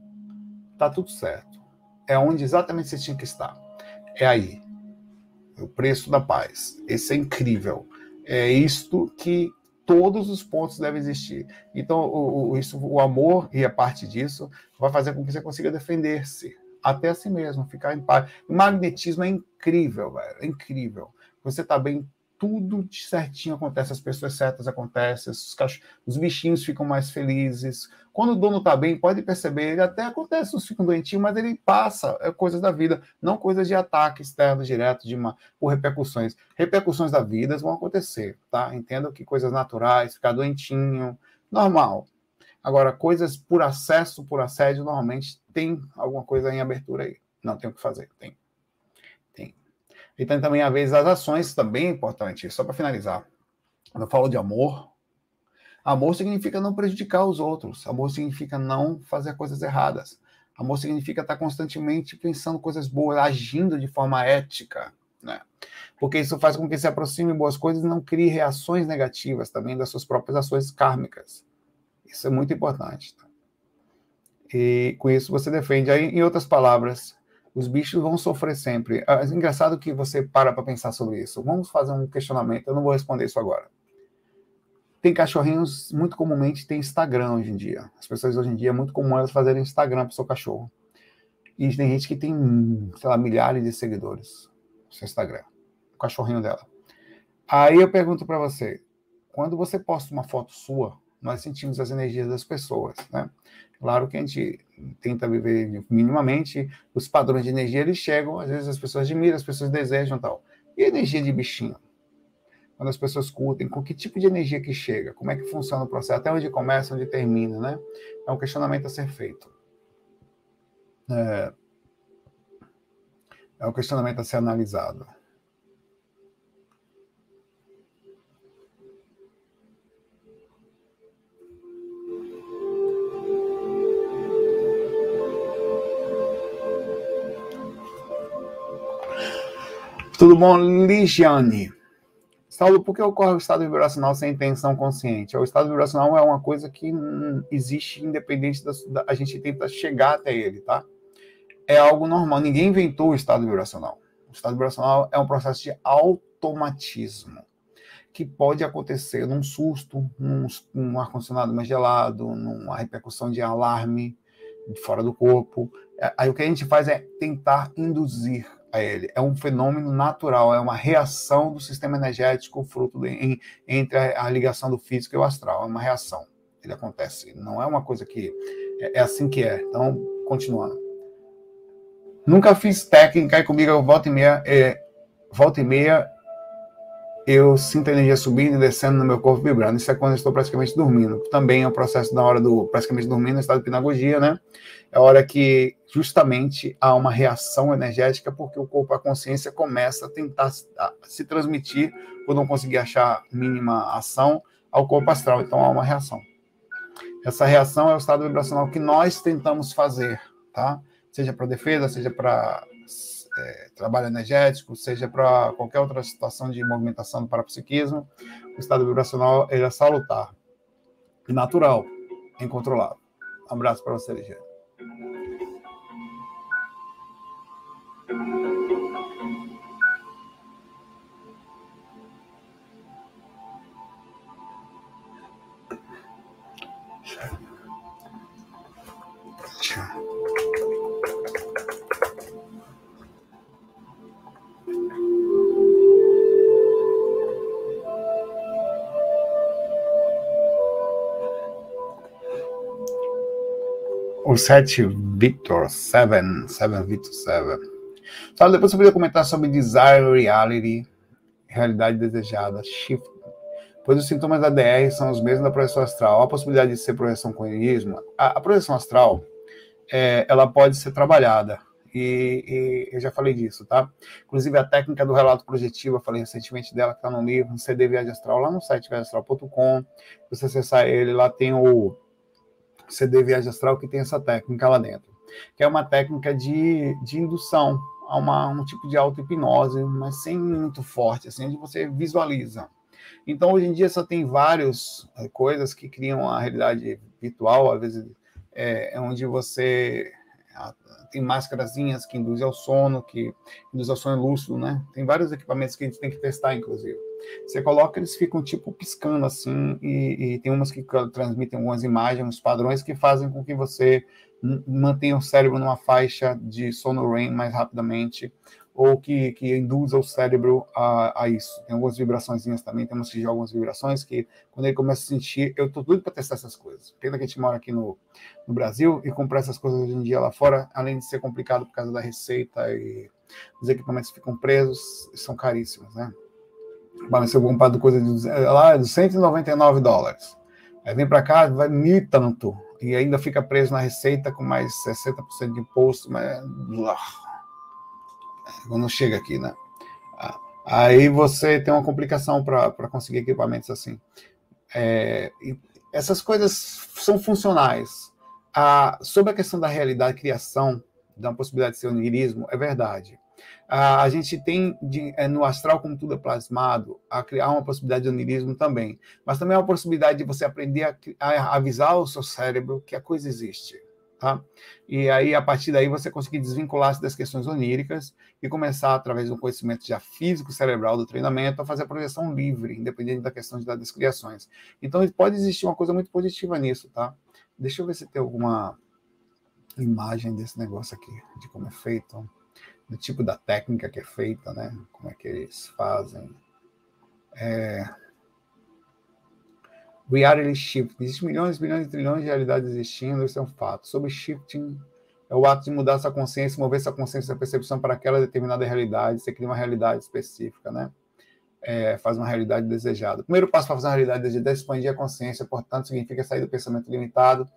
Tá tudo certo. É onde exatamente você tinha que estar. É aí. O preço da paz. Esse é incrível é isto que todos os pontos devem existir. Então, o, o, isso, o amor e a parte disso vai fazer com que você consiga defender-se até a si mesmo, ficar em paz. Magnetismo é incrível, velho, é incrível. Você está bem tudo certinho acontece, as pessoas certas acontecem, os, os bichinhos ficam mais felizes. Quando o dono está bem, pode perceber, ele até acontece, os ficam doentinhos, mas ele passa, é coisas da vida, não coisas de ataque externo direto, de uma, por repercussões. Repercussões da vida vão acontecer, tá? Entenda que coisas naturais, ficar doentinho, normal. Agora, coisas por acesso, por assédio, normalmente tem alguma coisa em abertura aí. Não tem o que fazer, tem. E tem também, às vezes, as ações também é importante, só para finalizar. Quando eu falo de amor, amor significa não prejudicar os outros, amor significa não fazer coisas erradas, amor significa estar constantemente pensando coisas boas, agindo de forma ética, né? Porque isso faz com que se aproxime boas coisas e não crie reações negativas também das suas próprias ações kármicas. Isso é muito importante. Tá? E com isso você defende. Aí, em outras palavras, os bichos vão sofrer sempre. É engraçado que você para para pensar sobre isso. Vamos fazer um questionamento. Eu não vou responder isso agora. Tem cachorrinhos, muito comumente tem Instagram hoje em dia. As pessoas hoje em dia é muito comum elas fazerem Instagram para o seu cachorro. E tem gente que tem, sei lá, milhares de seguidores no seu Instagram. O cachorrinho dela. Aí eu pergunto para você, quando você posta uma foto sua, nós sentimos as energias das pessoas, né? Claro que a gente tenta viver minimamente, os padrões de energia eles chegam, às vezes as pessoas admiram, as pessoas desejam tal. E energia de bichinho? Quando as pessoas curtem, com que tipo de energia que chega? Como é que funciona o processo? Até onde começa, onde termina, né? É um questionamento a ser feito. É, é um questionamento a ser analisado. Tudo bom, Ligiane? Saulo, por que ocorre o estado vibracional sem intenção consciente? O estado vibracional é uma coisa que existe independente da, da, a gente tenta chegar até ele, tá? É algo normal. Ninguém inventou o estado vibracional. O estado vibracional é um processo de automatismo que pode acontecer num susto, num, num ar-condicionado mais gelado, numa repercussão de alarme fora do corpo. É, aí o que a gente faz é tentar induzir a ele. É um fenômeno natural, é uma reação do sistema energético fruto de, em, entre a, a, ligação do físico e o astral. É uma reação. Ele acontece. Não é uma coisa que é, é assim que é. Então, continuando. Nunca fiz técnica e comigo volta e meia, é, volta e meia eu sinto a energia subindo e descendo no meu corpo vibrando. Isso é quando eu estou praticamente dormindo. Também é o processo na hora do praticamente dormindo, no estado de pinagogia, né? É a hora que justamente há uma reação energética porque o corpo, a consciência começa a tentar se transmitir por não conseguir achar mínima ação ao corpo astral. Então há uma reação. Essa reação é o estado vibracional que nós tentamos fazer, tá? Seja para defesa, seja para é, trabalho energético, seja para qualquer outra situação de movimentação do parapsiquismo, o estado vibracional ele é salutar natural, incontrolável. Um abraço para você, Ligeiro. 7 Victor 7, 7 Victor 7. Sabe, depois você podia comentar sobre Desire Reality, realidade desejada, Shift. Pois os sintomas da DR são os mesmos da projeção astral. a possibilidade de ser projeção com enismo. A, a projeção astral, é, ela pode ser trabalhada. E, e, eu já falei disso, tá? Inclusive a técnica do relato projetivo, eu falei recentemente dela, que está no livro, no CD Viagem Astral, lá no site viagemastral.com. Você acessar ele, lá tem o CD Viagem Astral que tem essa técnica lá dentro, que é uma técnica de, de indução a uma, um tipo de auto-hipnose, mas sem muito forte, assim, onde você visualiza. Então, hoje em dia, só tem várias é, coisas que criam a realidade virtual, às vezes é, é onde você tem máscarazinhas que induzem ao sono, que induzem ao sono lúcido, né? Tem vários equipamentos que a gente tem que testar, inclusive. Você coloca, eles ficam tipo piscando assim, e, e tem umas que transmitem algumas imagens, uns padrões que fazem com que você mantenha o cérebro numa faixa de sono REM mais rapidamente, ou que, que induza o cérebro a, a isso. Tem algumas vibrações também, temos que jogar algumas vibrações que, quando ele começa a sentir, eu tô doido para testar essas coisas. Pena que a gente mora aqui no, no Brasil e comprar essas coisas hoje em dia lá fora, além de ser complicado por causa da receita e os equipamentos ficam presos, são caríssimos, né? Se eu comprar coisa de, lá, de 199 dólares, aí vem para cá, vai mil tanto, e ainda fica preso na receita com mais 60% de imposto, mas quando chega aqui, né? Ah, aí você tem uma complicação para conseguir equipamentos assim. É, essas coisas são funcionais. Ah, sobre a questão da realidade, criação, da possibilidade de ser onirismo, é verdade. A gente tem de, é, no astral, como tudo é plasmado, a criar uma possibilidade de onirismo também. Mas também é uma possibilidade de você aprender a, a avisar o seu cérebro que a coisa existe. Tá? E aí, a partir daí, você conseguir desvincular-se das questões oníricas e começar, através do conhecimento já físico, cerebral do treinamento, a fazer a projeção livre, independente da questão das criações. Então, pode existir uma coisa muito positiva nisso, tá? Deixa eu ver se tem alguma imagem desse negócio aqui, de como é feito, do tipo da técnica que é feita, né? Como é que eles fazem. É... Reality shift. Existem milhões, bilhões e trilhões de realidades existindo, isso é um fato. Sobre shifting, é o ato de mudar sua consciência, mover sua consciência, sua percepção para aquela determinada realidade, você cria uma realidade específica, né? É, faz uma realidade desejada. O primeiro passo para fazer uma realidade desejada é expandir a consciência, portanto, significa sair do pensamento limitado,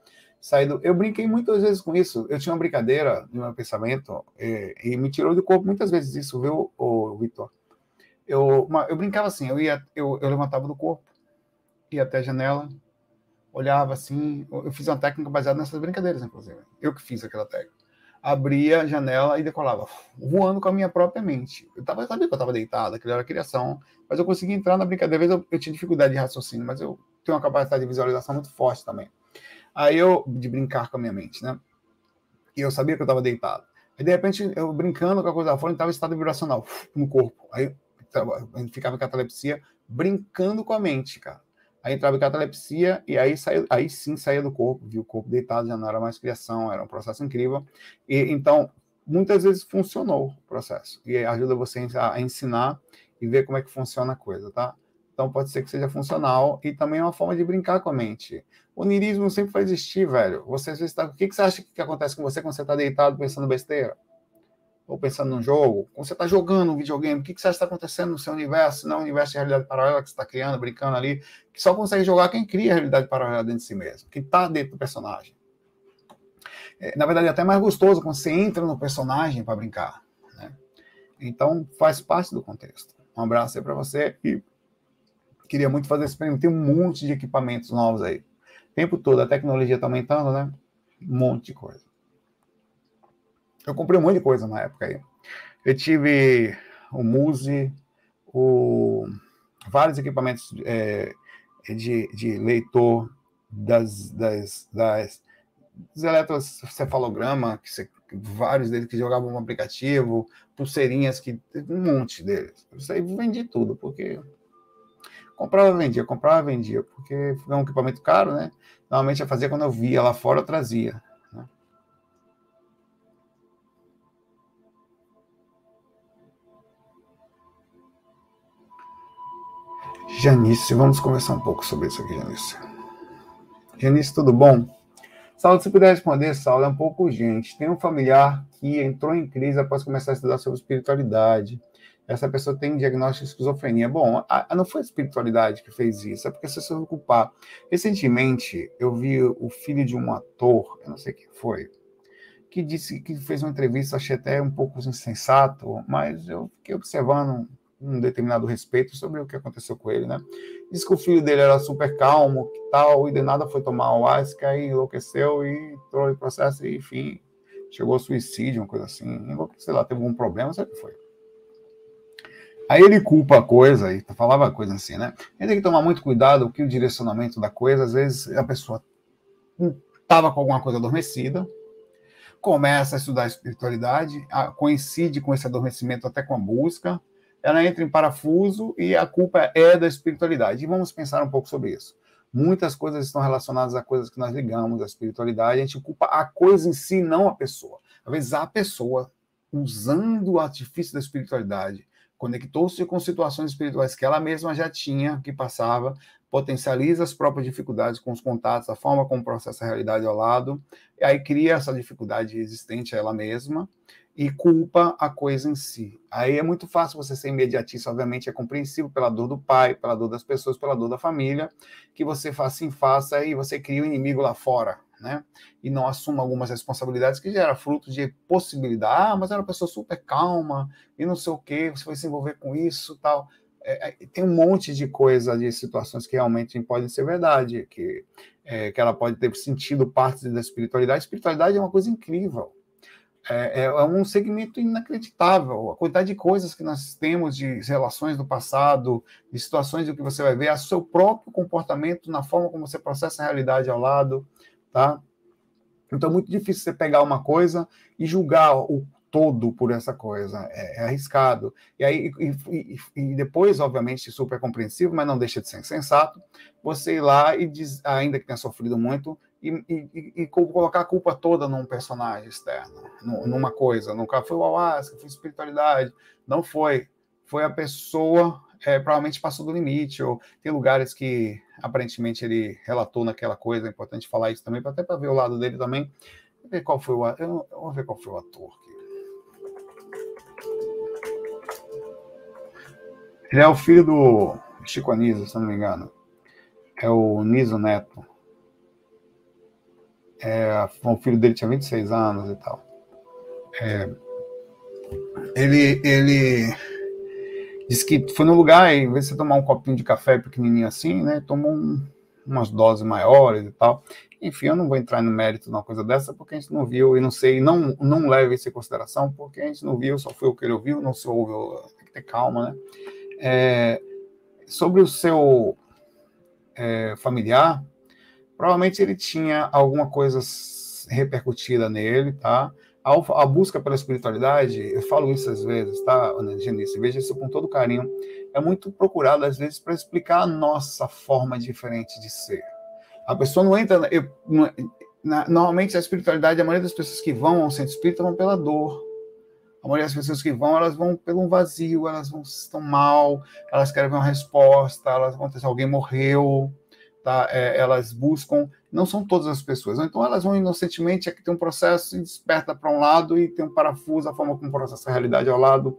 sair do... Eu brinquei muitas vezes com isso. Eu tinha uma brincadeira no meu pensamento e, e me tirou do corpo muitas vezes isso, viu, o Vitor? Eu, eu brincava assim, eu ia, eu, eu levantava do corpo, ia até a janela, olhava assim. Eu fiz uma técnica baseada nessas brincadeiras, inclusive. Eu que fiz aquela técnica. abria a janela e decolava, voando com a minha própria mente. Eu, tava, sabia que eu estava deitado, aquilo era criação, mas eu conseguia entrar na brincadeira. Às vezes eu, eu, tinha dificuldade de raciocínio, mas eu tenho uma capacidade de visualização muito forte também. Aí eu, de brincar com a minha mente, né? E eu sabia que eu estava deitado. Aí, de repente, eu brincando com a coisa fora, estava em estado vibracional no corpo. Aí ficava em catalepsia, brincando com a mente, cara. Aí entrava em catalepsia e aí, aí sim saía do corpo, viu o corpo deitado, já não era mais criação, era um processo incrível. E então, muitas vezes funcionou o processo. E ajuda você a ensinar e ver como é que funciona a coisa, tá? Então pode ser que seja funcional e também é uma forma de brincar com a mente. O nirismo sempre vai existir, velho. Você às tá... O que, que você acha que acontece com você quando você está deitado pensando besteira? ou pensando num jogo, quando você está jogando um videogame, o que, que você está acontecendo no seu universo, não é um universo de realidade paralela que você está criando, brincando ali, que só consegue jogar quem cria a realidade paralela dentro de si mesmo, quem está dentro do personagem. É, na verdade, é até mais gostoso quando você entra no personagem para brincar. Né? Então, faz parte do contexto. Um abraço aí para você e queria muito fazer esse experimento. Tem um monte de equipamentos novos aí. O tempo todo, a tecnologia está aumentando, né? Um monte de coisa. Eu comprei um monte de coisa na época aí. Eu tive o Muse, o, vários equipamentos é, de, de, leitor das, das, das, dos eletrocefalograma, que você, vários deles que jogavam um aplicativo, pulseirinhas, que um monte deles. Isso aí vendi tudo, porque comprava, vendia, comprava, vendia, porque é um equipamento caro, né? Normalmente eu fazia quando eu via lá fora, eu trazia. Janice, vamos conversar um pouco sobre isso aqui, Janice. Janice, tudo bom? Saulo, se puder responder, Saulo, é um pouco urgente. Tem um familiar que entrou em crise após começar a estudar sobre espiritualidade. Essa pessoa tem diagnóstico de esquizofrenia. Bom, a, a, não foi a espiritualidade que fez isso, é porque você se ocupar. Recentemente, eu vi o filho de um ator, eu não sei quem foi, que disse que fez uma entrevista, achei até um pouco insensato, mas eu fiquei observando um determinado respeito sobre o que aconteceu com ele, né? Diz que o filho dele era super calmo, que tal, e de nada foi tomar ayahuasca e enlouqueceu e entrou em processo e, enfim, chegou ao suicídio, uma coisa assim. Sei lá, teve algum problema, sei que foi. Aí ele culpa a coisa, e falava coisa assim, né? Ele tem que tomar muito cuidado que o direcionamento da coisa, às vezes a pessoa estava com alguma coisa adormecida, começa a estudar a espiritualidade, coincide com esse adormecimento até com a busca, ela entra em parafuso e a culpa é da espiritualidade. E vamos pensar um pouco sobre isso. Muitas coisas estão relacionadas a coisas que nós ligamos à espiritualidade, a gente culpa a coisa em si, não a pessoa. Às vezes a pessoa, usando o artifício da espiritualidade, conectou-se com situações espirituais que ela mesma já tinha, que passava, potencializa as próprias dificuldades com os contatos, a forma como processa a realidade ao lado, e aí cria essa dificuldade existente a ela mesma, e culpa a coisa em si. Aí é muito fácil você ser imediatista, obviamente é compreensível pela dor do pai, pela dor das pessoas, pela dor da família, que você faça assim, faça e você cria o um inimigo lá fora, né? E não assuma algumas responsabilidades que gera fruto de possibilidade. Ah, mas era uma pessoa super calma e não sei o quê, você vai se envolver com isso tal. É, é, tem um monte de coisa, de situações que realmente podem ser verdade, que, é, que ela pode ter sentido parte da espiritualidade. A espiritualidade é uma coisa incrível é, é, é, um segmento inacreditável. A quantidade de coisas que nós temos de relações do passado, de situações do que você vai ver, é o seu próprio comportamento na forma como você processa a realidade ao lado, tá? Então é muito difícil você pegar uma coisa e julgar o todo por essa coisa. É, é arriscado. E aí, e, e, e, depois, obviamente, super compreensível, mas não deixa de ser sensato, você ir lá e diz, ainda que tenha sofrido muito, e, e, colocar a culpa toda num personagem externo, numa coisa. Nunca foi o ayahuasca, foi espiritualidade. Não foi. Foi a pessoa, é, provavelmente passou do limite, ou tem lugares que aparentemente ele relatou naquela coisa. É importante falar isso também, até para ver o lado dele também. Ver qual foi o, eu, vamos ver qual foi o ator aqui. Ele é o filho do Chico Anísio, se não me engano. É o Niso Neto. É, o filho dele tinha 26 anos e tal. É, ele, ele disse que foi no lugar, em vez de você tomar um copinho de café pequenininho assim, né? Tomou um, umas doses maiores e tal. Enfim, eu não vou entrar no mérito de uma coisa dessa, porque a gente não viu, e não sei, não, não leve isso em consideração, porque a gente não viu, só foi o que ele ouviu, não se ouviu, tem que ter calma, né? É, sobre o seu é, familiar, provavelmente ele tinha alguma coisa repercutida nele, tá? A, busca pela espiritualidade, eu falo isso às vezes, tá, Ana Genice? Veja isso com todo carinho. É muito procurado, às vezes, para explicar a nossa forma diferente de ser. A pessoa não entra. Eu, na, normalmente, a espiritualidade, a maioria das pessoas que vão ao centro espírita vão pela dor. A maioria das pessoas que vão, elas vão pelo vazio, elas vão estão mal, elas querem ver uma resposta, elas acontece alguém morreu, tá? É, elas buscam, não são todas as pessoas, então elas vão inocentemente, aqui tem um processo e desperta para um lado e tem um parafuso, a forma como processa a realidade ao lado.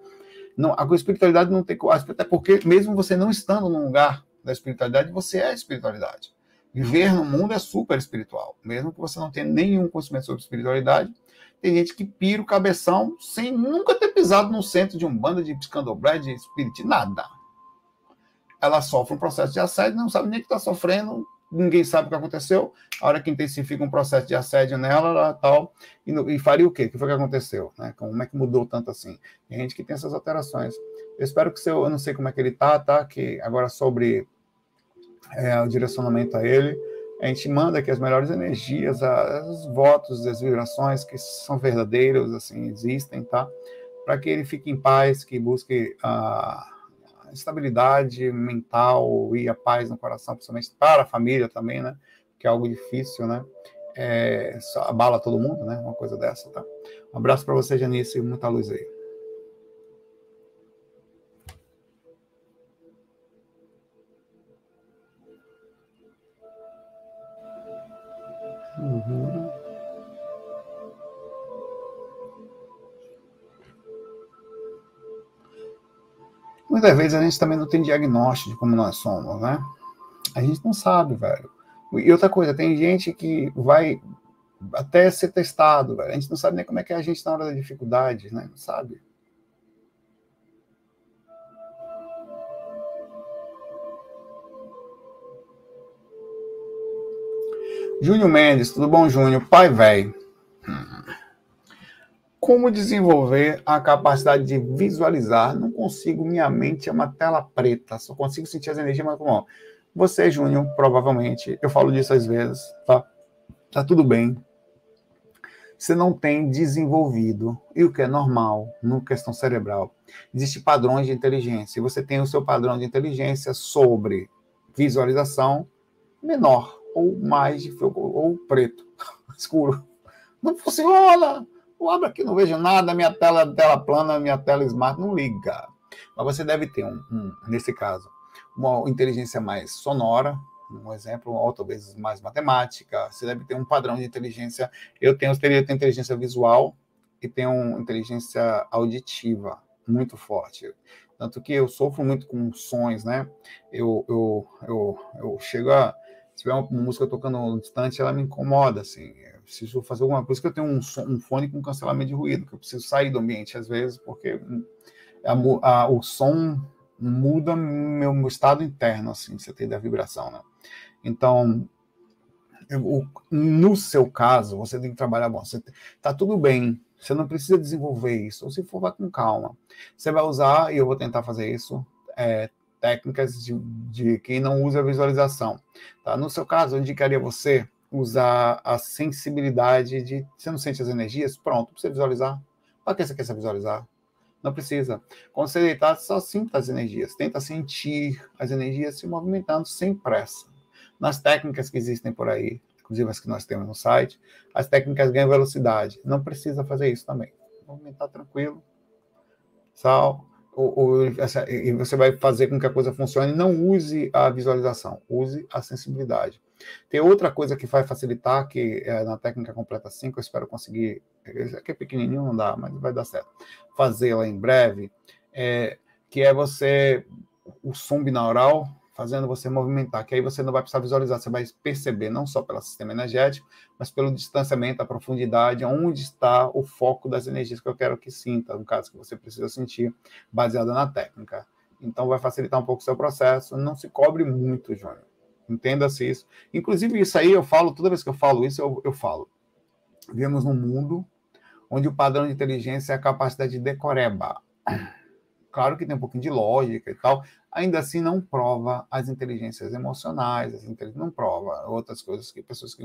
Não, a espiritualidade não tem, até porque mesmo você não estando num lugar da espiritualidade, você é espiritualidade. Viver no mundo é super espiritual, mesmo que você não tenha nenhum conhecimento sobre espiritualidade, tem gente que pira o cabeção sem nunca ter pisado no centro de um bando de candomblé, de espírito, nada. Ela sofre um processo de assédio, não sabe nem que está sofrendo, ninguém sabe o que aconteceu. A hora que intensifica um processo de assédio nela, ela tal, e, e faria o quê? O que foi que aconteceu? Né? Como é que mudou tanto assim? Tem gente que tem essas alterações. Eu espero que seu, eu não sei como é que ele tá, tá? Que agora sobre é, o direcionamento a ele, a gente manda aqui as melhores energias, os votos, as vibrações que são verdadeiros, assim, existem, tá? Para que ele fique em paz, que busque a estabilidade mental e a paz no coração, principalmente para a família também, né? Que é algo difícil, né? É, abala todo mundo, né? Uma coisa dessa, tá? Um abraço para você, Janice, e muita luz aí. Muitas vezes a gente também não tem diagnóstico de como nós somos, né? A gente não sabe, velho. E outra coisa, tem gente que vai até ser testado, velho. A gente não sabe nem como é que é a gente na hora da dificuldade, né? Não sabe. Júnior Mendes, tudo bom, Júnior? Pai velho. Como desenvolver a capacidade de visualizar? Não consigo, minha mente é uma tela preta, só consigo sentir as energias, mas como? Você, Júnior, provavelmente, eu falo disso às vezes, tá? Tá tudo bem. Você não tem desenvolvido, e o que é normal, no questão cerebral. Existem padrões de inteligência, e você tem o seu padrão de inteligência sobre visualização menor ou mais ou preto, *laughs* escuro. Não funciona! Eu abro aqui, não vejo nada, minha tela, tela plana, minha tela smart, não liga. Mas você deve ter, um, um nesse caso, uma inteligência mais sonora, um exemplo, ou talvez mais matemática. Você deve ter um padrão de inteligência. Eu tenho, eu tenho inteligência visual e tenho inteligência auditiva muito forte. Tanto que eu sofro muito com sons, né? Eu, eu, eu, eu chego a se tiver uma música tocando distante, ela me incomoda, assim. Eu preciso fazer alguma coisa que eu tenho um, som, um fone com cancelamento de ruído, que eu preciso sair do ambiente às vezes, porque a, a, o som muda meu, meu, estado interno, assim, você tem da vibração, né? Então, eu, no seu caso, você tem que trabalhar bom. Você, tá tudo bem, você não precisa desenvolver isso. Ou se for, vai com calma. Você vai usar, e eu vou tentar fazer isso, é, técnicas de, de quem não usa visualização. Tá? No seu caso, eu indicaria você usar a sensibilidade de. Você não sente as energias? Pronto, você visualizar. Para que você quer visualizar? Não precisa. Quando você deitar, só sinta as energias. Tenta sentir as energias se movimentando sem pressa. Nas técnicas que existem por aí, inclusive as que nós temos no site, as técnicas ganham velocidade. Não precisa fazer isso também. Movimentar tranquilo. Sal, ou, ou, e você vai fazer com que a coisa funcione, não use a visualização, use a sensibilidade. Tem outra coisa que vai facilitar, que é na técnica completa 5, eu espero conseguir, aqui é pequenininho, não dá, mas vai dar certo, fazê-la em breve, é, que é você, o som binaural, fazendo você movimentar, que aí você não vai precisar visualizar, você vai perceber não só pelo sistema energético, mas pelo distanciamento, a profundidade, onde está o foco das energias que eu quero que sinta, no caso que você precisa sentir, baseada na técnica. Então vai facilitar um pouco o seu processo, não se cobre muito, Júnior. Entenda-se isso. Inclusive, isso aí eu falo, toda vez que eu falo isso, eu, eu falo. Vivemos num mundo onde o padrão de inteligência é a capacidade de decoreba. Claro que tem um pouquinho de lógica e tal, ainda assim não prova as inteligências emocionais, as não prova outras coisas que pessoas que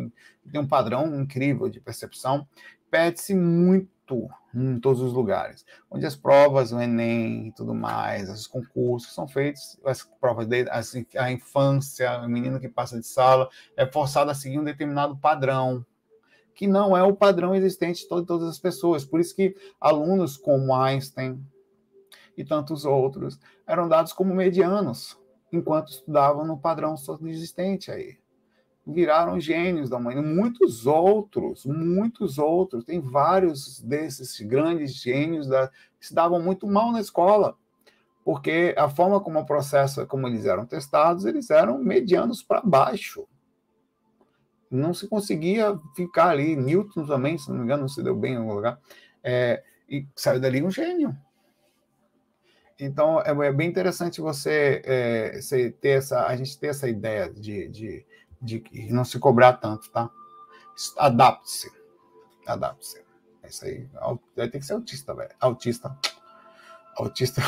têm um padrão incrível de percepção, pede-se muito em todos os lugares, onde as provas, o Enem e tudo mais, os concursos são feitos, as provas de a infância, o menino que passa de sala é forçado a seguir um determinado padrão, que não é o padrão existente de todas as pessoas. Por isso que alunos como Einstein, e tantos outros eram dados como medianos, enquanto estudavam no padrão existente aí. Viraram gênios da mãe. Muitos outros, muitos outros, tem vários desses grandes gênios da, que se davam muito mal na escola, porque a forma como o processo, como eles eram testados, eles eram medianos para baixo. Não se conseguia ficar ali. Newton também, se não me engano, não se deu bem em algum lugar. É, e saiu dali um gênio. Então, é, é bem interessante você, é, você, ter essa, a gente ter essa ideia de, de, de não se cobrar tanto, tá? Adapte-se. Adapte-se. É isso aí. Ter que ser autista, velho. Autista. Autista.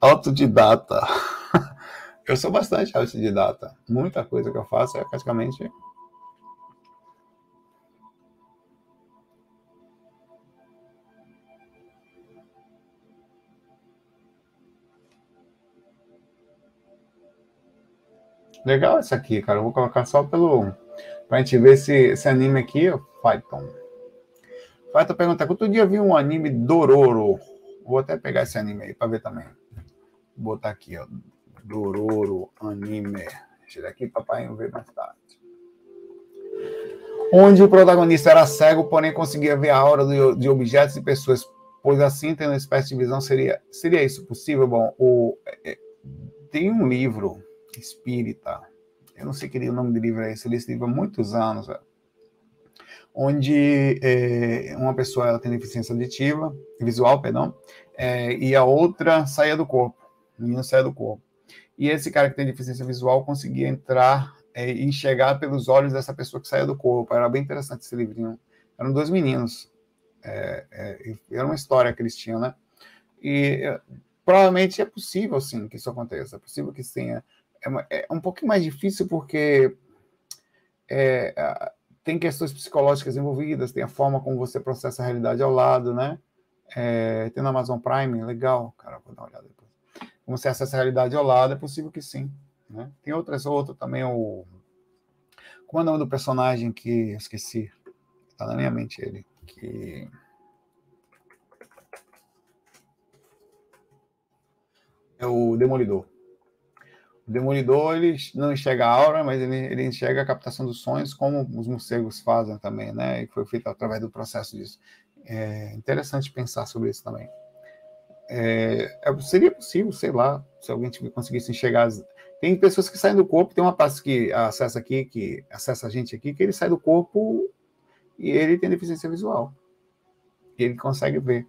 Autodidata. *laughs* Eu sou bastante autodidata. Muita coisa que eu faço é praticamente Legal esse aqui, cara. Eu vou colocar só pelo. Pra gente ver esse, esse anime aqui, Python. Python pergunta: outro dia vi um anime Dororo. Vou até pegar esse anime aí pra ver também. Vou botar aqui, ó. Dororo anime. Deixa aqui, papai, ver mais tarde. Onde o protagonista era cego, porém conseguia ver a aura de objetos e pessoas, pois assim, tendo uma espécie de visão, seria, seria isso possível? Bom, o, é, é tem um livro espírita, eu não sei que o nome do livro é esse, esse livro há muitos anos, onde é, uma pessoa ela tem deficiência auditiva, visual, perdão, é, e a outra saía do corpo, o menino saía do corpo. E esse cara que tem deficiência visual conseguia entrar é, e enxergar pelos olhos dessa pessoa que saía do corpo. Era bem interessante esse livrinho. Eram dois meninos. Era uma história tinham, né? E provavelmente é possível, sim, que isso aconteça. É possível que tenha é, é um pouquinho mais difícil porque é, tem questões psicológicas envolvidas, tem a forma como você processa a realidade ao lado, né? É, tem na Amazon Prime, legal, cara, vou dar uma olhada depois. Como você acessa a realidade ao lado, é possível que sim. Né? Tem outras, outro também, o. Como é o nome do personagem que eu esqueci? Está na minha mente ele. Que. É o Demolidor. Demolidor ele não enxerga a aura, mas ele, ele enxerga a captação dos sonhos, como os morcegos fazem também, né? E foi feito através do processo disso. É interessante pensar sobre isso também. É, é seria possível, sei lá, se alguém conseguisse enxergar. As... Tem pessoas que saem do corpo, tem uma parte que acessa aqui, que acessa a gente aqui, que ele sai do corpo e ele tem deficiência visual. Ele consegue ver.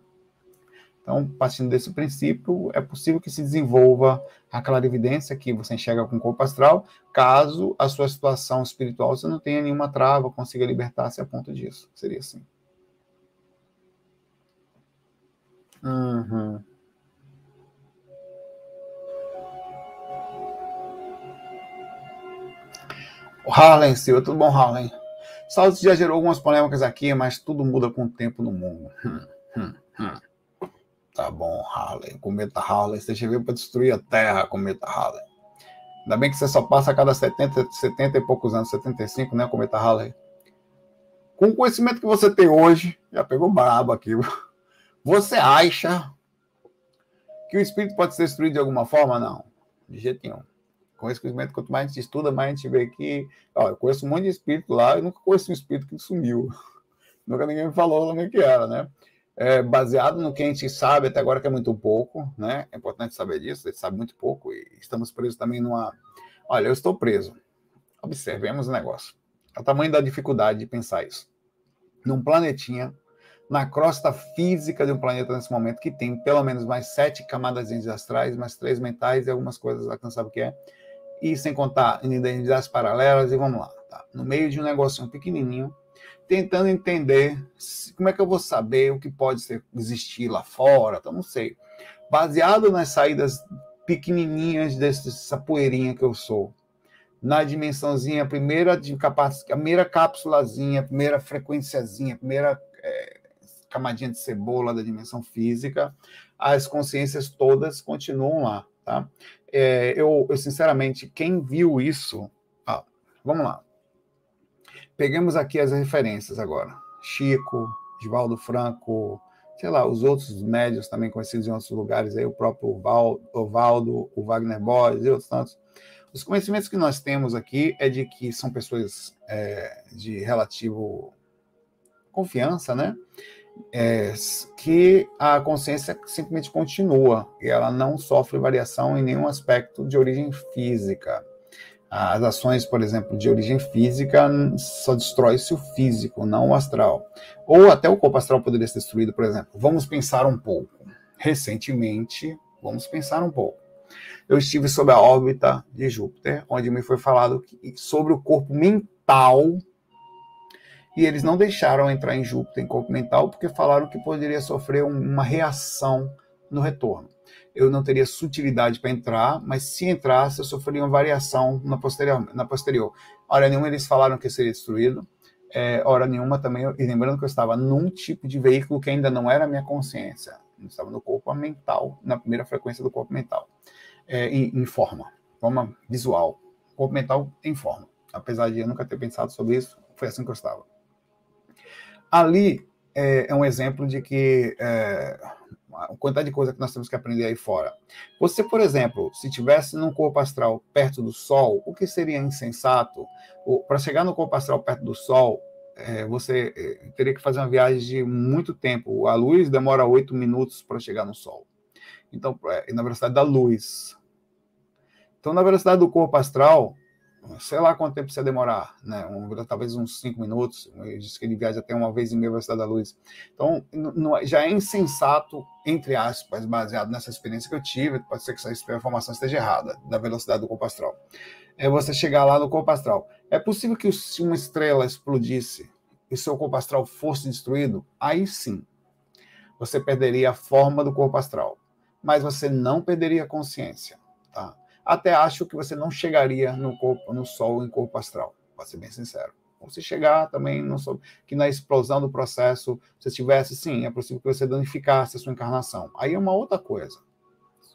Então, partindo desse princípio, é possível que se desenvolva a clarividência que você enxerga com o corpo astral, caso a sua situação espiritual você não tenha nenhuma trava, consiga libertar-se a ponto disso. Seria assim. Uhum. O Harlem, Silva, tudo bom, Harlem? Saúde já gerou algumas polêmicas aqui, mas tudo muda com o tempo no mundo. Hum, hum, hum. Tá bom, Harley. Cometa Harley. Você veio para destruir a Terra, cometa Harley. Ainda bem que você só passa a cada 70, 70 e poucos anos, 75, né, cometa Harley? Com o conhecimento que você tem hoje, já pegou brabo aqui. Você acha que o espírito pode ser destruído de alguma forma? Não, de jeito nenhum. Com esse conhecimento, quanto mais a gente estuda, mais a gente vê que. Ó, eu conheço um monte de espírito lá, eu nunca conheço um espírito que sumiu. *laughs* nunca ninguém me falou o que era, né? É, baseado no que a gente sabe até agora, que é muito pouco, né? É importante saber disso, a gente sabe muito pouco e estamos presos também numa. Olha, eu estou preso. Observemos o negócio. É o tamanho da dificuldade de pensar isso. Num planetinha, na crosta física de um planeta nesse momento, que tem pelo menos mais sete camadas astrais, mais três mentais e algumas coisas lá que não sabe o que é. e sem contar identidades paralelas, e vamos lá, tá? No meio de um negocinho pequenininho, tentando entender como é que eu vou saber o que pode ser, existir lá fora, então não sei. Baseado nas saídas pequenininhas dessa poeirinha que eu sou, na dimensãozinha, a primeira, a primeira cápsulazinha, a primeira frequenciazinha, a primeira é, camadinha de cebola da dimensão física, as consciências todas continuam lá, tá? É, eu, eu, sinceramente, quem viu isso, ah, vamos lá. Peguemos aqui as referências agora. Chico, Oswaldo Franco, sei lá, os outros médios também conhecidos em outros lugares, aí o próprio Ovaldo, o Wagner Borges e outros tantos. Os conhecimentos que nós temos aqui é de que são pessoas é, de relativo confiança, né? É, que a consciência simplesmente continua e ela não sofre variação em nenhum aspecto de origem física. As ações, por exemplo, de origem física só destrói-se o físico, não o astral. Ou até o corpo astral poderia ser destruído, por exemplo. Vamos pensar um pouco. Recentemente, vamos pensar um pouco eu estive sob a órbita de Júpiter, onde me foi falado sobre o corpo mental. E eles não deixaram entrar em Júpiter em corpo mental porque falaram que poderia sofrer uma reação no retorno. Eu não teria sutilidade para entrar, mas se entrasse, eu sofreria uma variação na posterior. Na posterior. Hora nenhuma eles falaram que seria destruído. É, hora nenhuma também, e lembrando que eu estava num tipo de veículo que ainda não era minha consciência. Eu estava no corpo mental, na primeira frequência do corpo mental é, em, em, forma, forma visual. Corpo mental em forma. Apesar de eu nunca ter pensado sobre isso, foi assim que eu estava. Ali é, é um exemplo de que a quantidade de coisa que nós temos que aprender aí fora. Você, por exemplo, se tivesse num corpo astral perto do Sol, o que seria insensato? Para chegar no corpo astral perto do Sol, é, você é, teria que fazer uma viagem de muito tempo. A luz demora oito minutos para chegar no Sol. Então, é, na velocidade da luz. Então, na velocidade do corpo astral, sei lá quanto tempo precisa demorar, né? Um, talvez uns cinco minutos. Ele disse que ele viaja até uma vez e meia velocidade da luz. Então, não, é, já é insensato, entre aspas, baseado nessa experiência que eu tive, pode ser que essa informação esteja errada, da velocidade do corpo astral. É você chegar lá no corpo astral. É possível que se uma estrela explodisse e seu corpo astral fosse destruído? Aí sim, você perderia a forma do corpo astral mas você não perderia a consciência. Tá? Até acho que você não chegaria no corpo, no sol em corpo astral, para ser bem sincero. Ou se chegar também, não sou, que na explosão do processo, se tivesse, sim, é possível que você danificasse a sua encarnação. Aí é uma outra coisa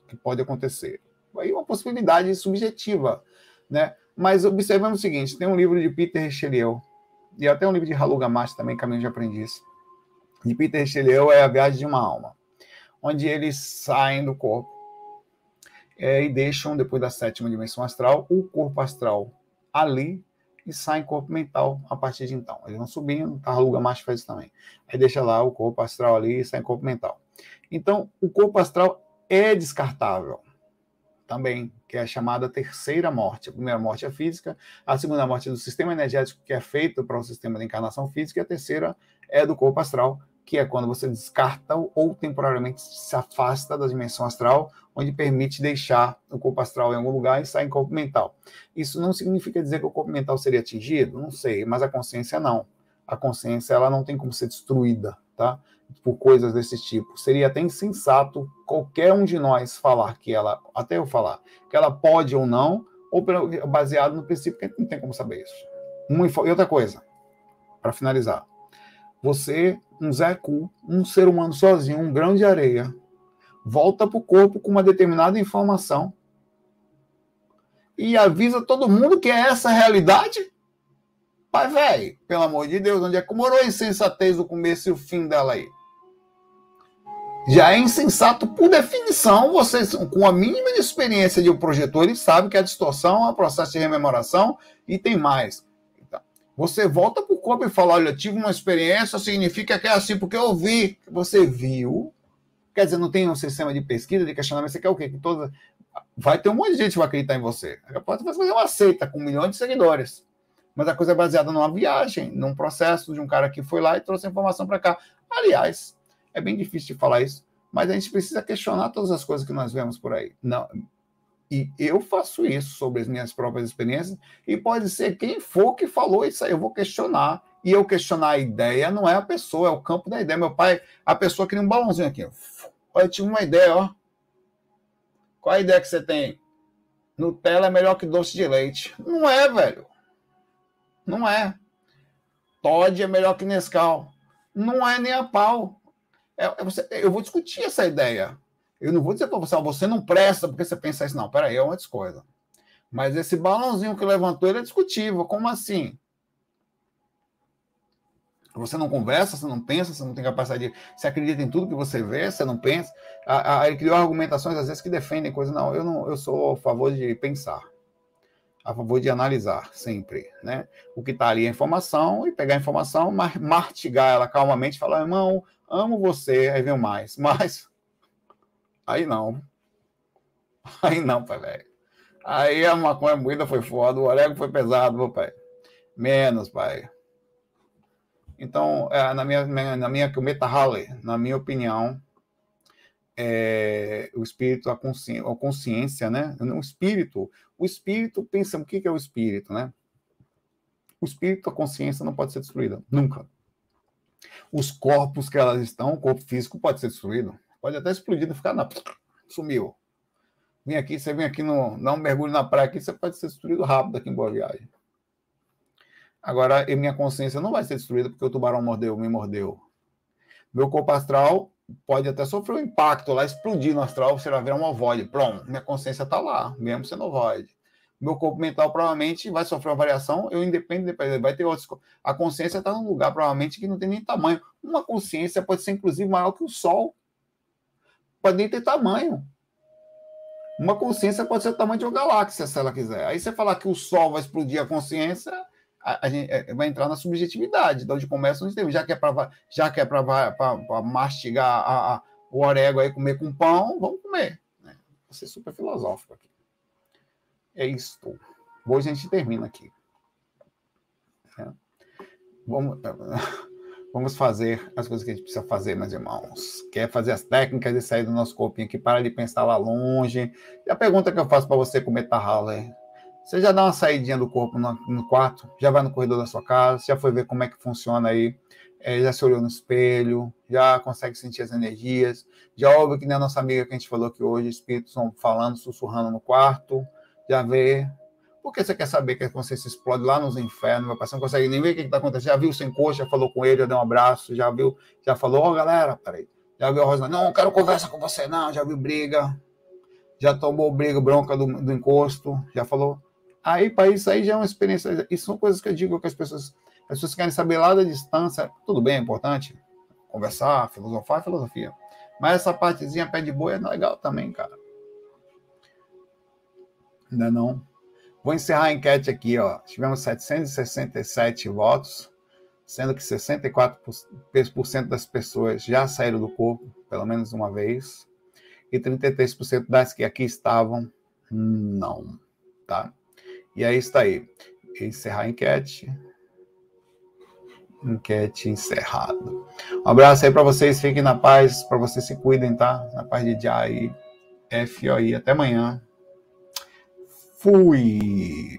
que pode acontecer. Aí é uma possibilidade subjetiva, né? Mas observamos o seguinte, tem um livro de Peter Richelieu, e até um livro de Ralu Gamache também, Caminho de Aprendiz. De Peter Richelieu é A Viagem de uma Alma onde eles saem do corpo é, e deixam, depois da sétima dimensão astral, o corpo astral ali e saem corpo mental a partir de então. Eles vão subindo, Tarluga Macho faz isso também. Aí deixa lá o corpo astral ali e sai corpo mental. Então, o corpo astral é descartável também, que é a chamada terceira morte. A primeira morte é física, a segunda morte é do sistema energético, que é feito para o sistema de encarnação física, e a terceira é do corpo astral, que é quando você descarta ou temporariamente se afasta da dimensão astral, onde permite deixar o corpo astral em algum lugar e sair em corpo mental. Isso não significa dizer que o corpo mental seria atingido, não sei, mas a consciência não. A consciência ela não tem como ser destruída, tá? Por coisas desse tipo. Seria até insensato qualquer um de nós falar que ela, até eu falar, que ela pode ou não, ou baseado no princípio que não tem como saber isso. Uma, e outra coisa, para finalizar. Você um Zé Cu, um ser humano sozinho, um grão de areia, volta para o corpo com uma determinada informação e avisa todo mundo que é essa a realidade? Pai, velho, pelo amor de Deus, onde é que morou a insensatez o começo e o fim dela aí? Já é insensato por definição, vocês com a mínima experiência de um projetor, ele sabe que a distorção é um processo de rememoração e tem mais. Você volta para o corpo e fala: Olha, tive uma experiência, significa que é assim, porque eu vi. Você viu. Quer dizer, não tem um sistema de pesquisa, de questionamento. Você quer o quê? Que toda... Vai ter um monte de gente que vai acreditar em você. Pode fazer uma seita com milhões de seguidores. Mas a coisa é baseada numa viagem, num processo de um cara que foi lá e trouxe a informação para cá. Aliás, é bem difícil de falar isso, mas a gente precisa questionar todas as coisas que nós vemos por aí. Não, E eu faço isso sobre as minhas próprias experiências, e pode ser quem for que falou isso aí, eu vou questionar. E eu questionar a ideia não é a pessoa, é o campo da ideia. Meu pai, a pessoa queria um balãozinho aqui. Olha, eu tive uma ideia, ó. Qual a ideia que você tem? Nutella é melhor que doce de leite. Não é, velho. Não é. Todd é melhor que Nescau. Não é nem a pau. É, é você, eu vou discutir essa ideia. Eu não vou dizer para você, oh, você não presta porque você pensa isso. Não, peraí, é uma coisa. Mas esse balãozinho que levantou, ele é discutível. Como assim? Você não conversa, você não pensa, você não tem capacidade de. Você acredita em tudo que você vê, você não pensa. Aí criou argumentações, às vezes, que defendem coisas. Não, eu não, eu sou a favor de pensar a favor de analisar sempre, né? O que está ali é informação e pegar a informação, martigar ela calmamente, falar, irmão, amo você, aí vem mais, *laughs* mas aí não, aí não, pai velho. Aí a maconha moída foi foda, o orégano foi pesado, meu pai. Menos, pai. Então, é, na minha, na minha Meta Halley, na minha opinião, é, o espírito, a consciência, a consciência, né? O espírito, o espírito, pensa, o que é o espírito, né? O espírito, a consciência não pode ser destruída, nunca. Os corpos que elas estão, o corpo físico pode ser destruído, pode até explodir, não ficar na sumiu. Vem aqui, você vem aqui no, dá um mergulho na praia aqui, você pode ser destruído rápido aqui em Boa Viagem. Agora, minha consciência não vai ser destruída porque o tubarão mordeu, me mordeu. Meu corpo astral pode até sofrer um impacto lá, explodir no astral, vai virar um ovoide. Pronto, minha consciência está lá, mesmo sendo ovoide. Meu corpo mental provavelmente vai sofrer uma variação, eu independo, vai ter outros. A consciência está num lugar provavelmente que não tem nem tamanho. Uma consciência pode ser inclusive maior que o Sol. Pode nem ter tamanho. Uma consciência pode ser o tamanho de uma galáxia, se ela quiser. Aí você falar que o Sol vai explodir a consciência, a, a gente é, vai entrar na subjetividade, de onde começa o termos. Já que é para já que é para mastigar a, a, o orégano aí, comer com pão, vamos comer. Né? Vou ser super filosófico aqui. É isso. Hoje a gente termina aqui. É. Vamos, *laughs* vamos fazer as coisas que a gente precisa fazer, meus irmãos. Quer fazer as técnicas de sair do nosso corpinho aqui, para de pensar lá longe. E a pergunta que eu faço para você com Meta Haller, você já dá uma saidinha do corpo no, no, quarto, já vai no corredor da sua casa, já foi ver como é que funciona aí, é, já se olhou no espelho, já consegue sentir as energias, já ouve que nem a nossa amiga que a gente falou aqui hoje, espíritos estão falando, sussurrando no quarto, já vê. Porque você quer saber que a consciência explode lá nos infernos, meu você não consegue nem ver o que está acontecendo. Já viu sem coxa, já falou com ele, já deu um abraço, já viu, já falou, ó, oh, galera, peraí. Já viu a Rosa, não, não quero conversa com você, não, já viu briga, já tomou briga, bronca do, do encosto, já falou Aí, para isso aí já é uma experiência. Isso são coisas que eu digo que as pessoas, as pessoas querem saber lá da distância. Tudo bem, é importante. Conversar, filosofar, filosofia. Mas essa partezinha pé de boi é legal também, cara. Ainda não. Vou encerrar a enquete aqui, ó. Tivemos 767 votos, sendo que 64% das pessoas já saíram do corpo, pelo menos uma vez, e 33% das que aqui estavam, não, tá? E aí está aí. Encerrar a enquete. Enquete encerrado. Um abraço aí para vocês, fiquem na paz, para vocês se cuidem, tá? Na paz de Jai. FOI. Até amanhã. Fui.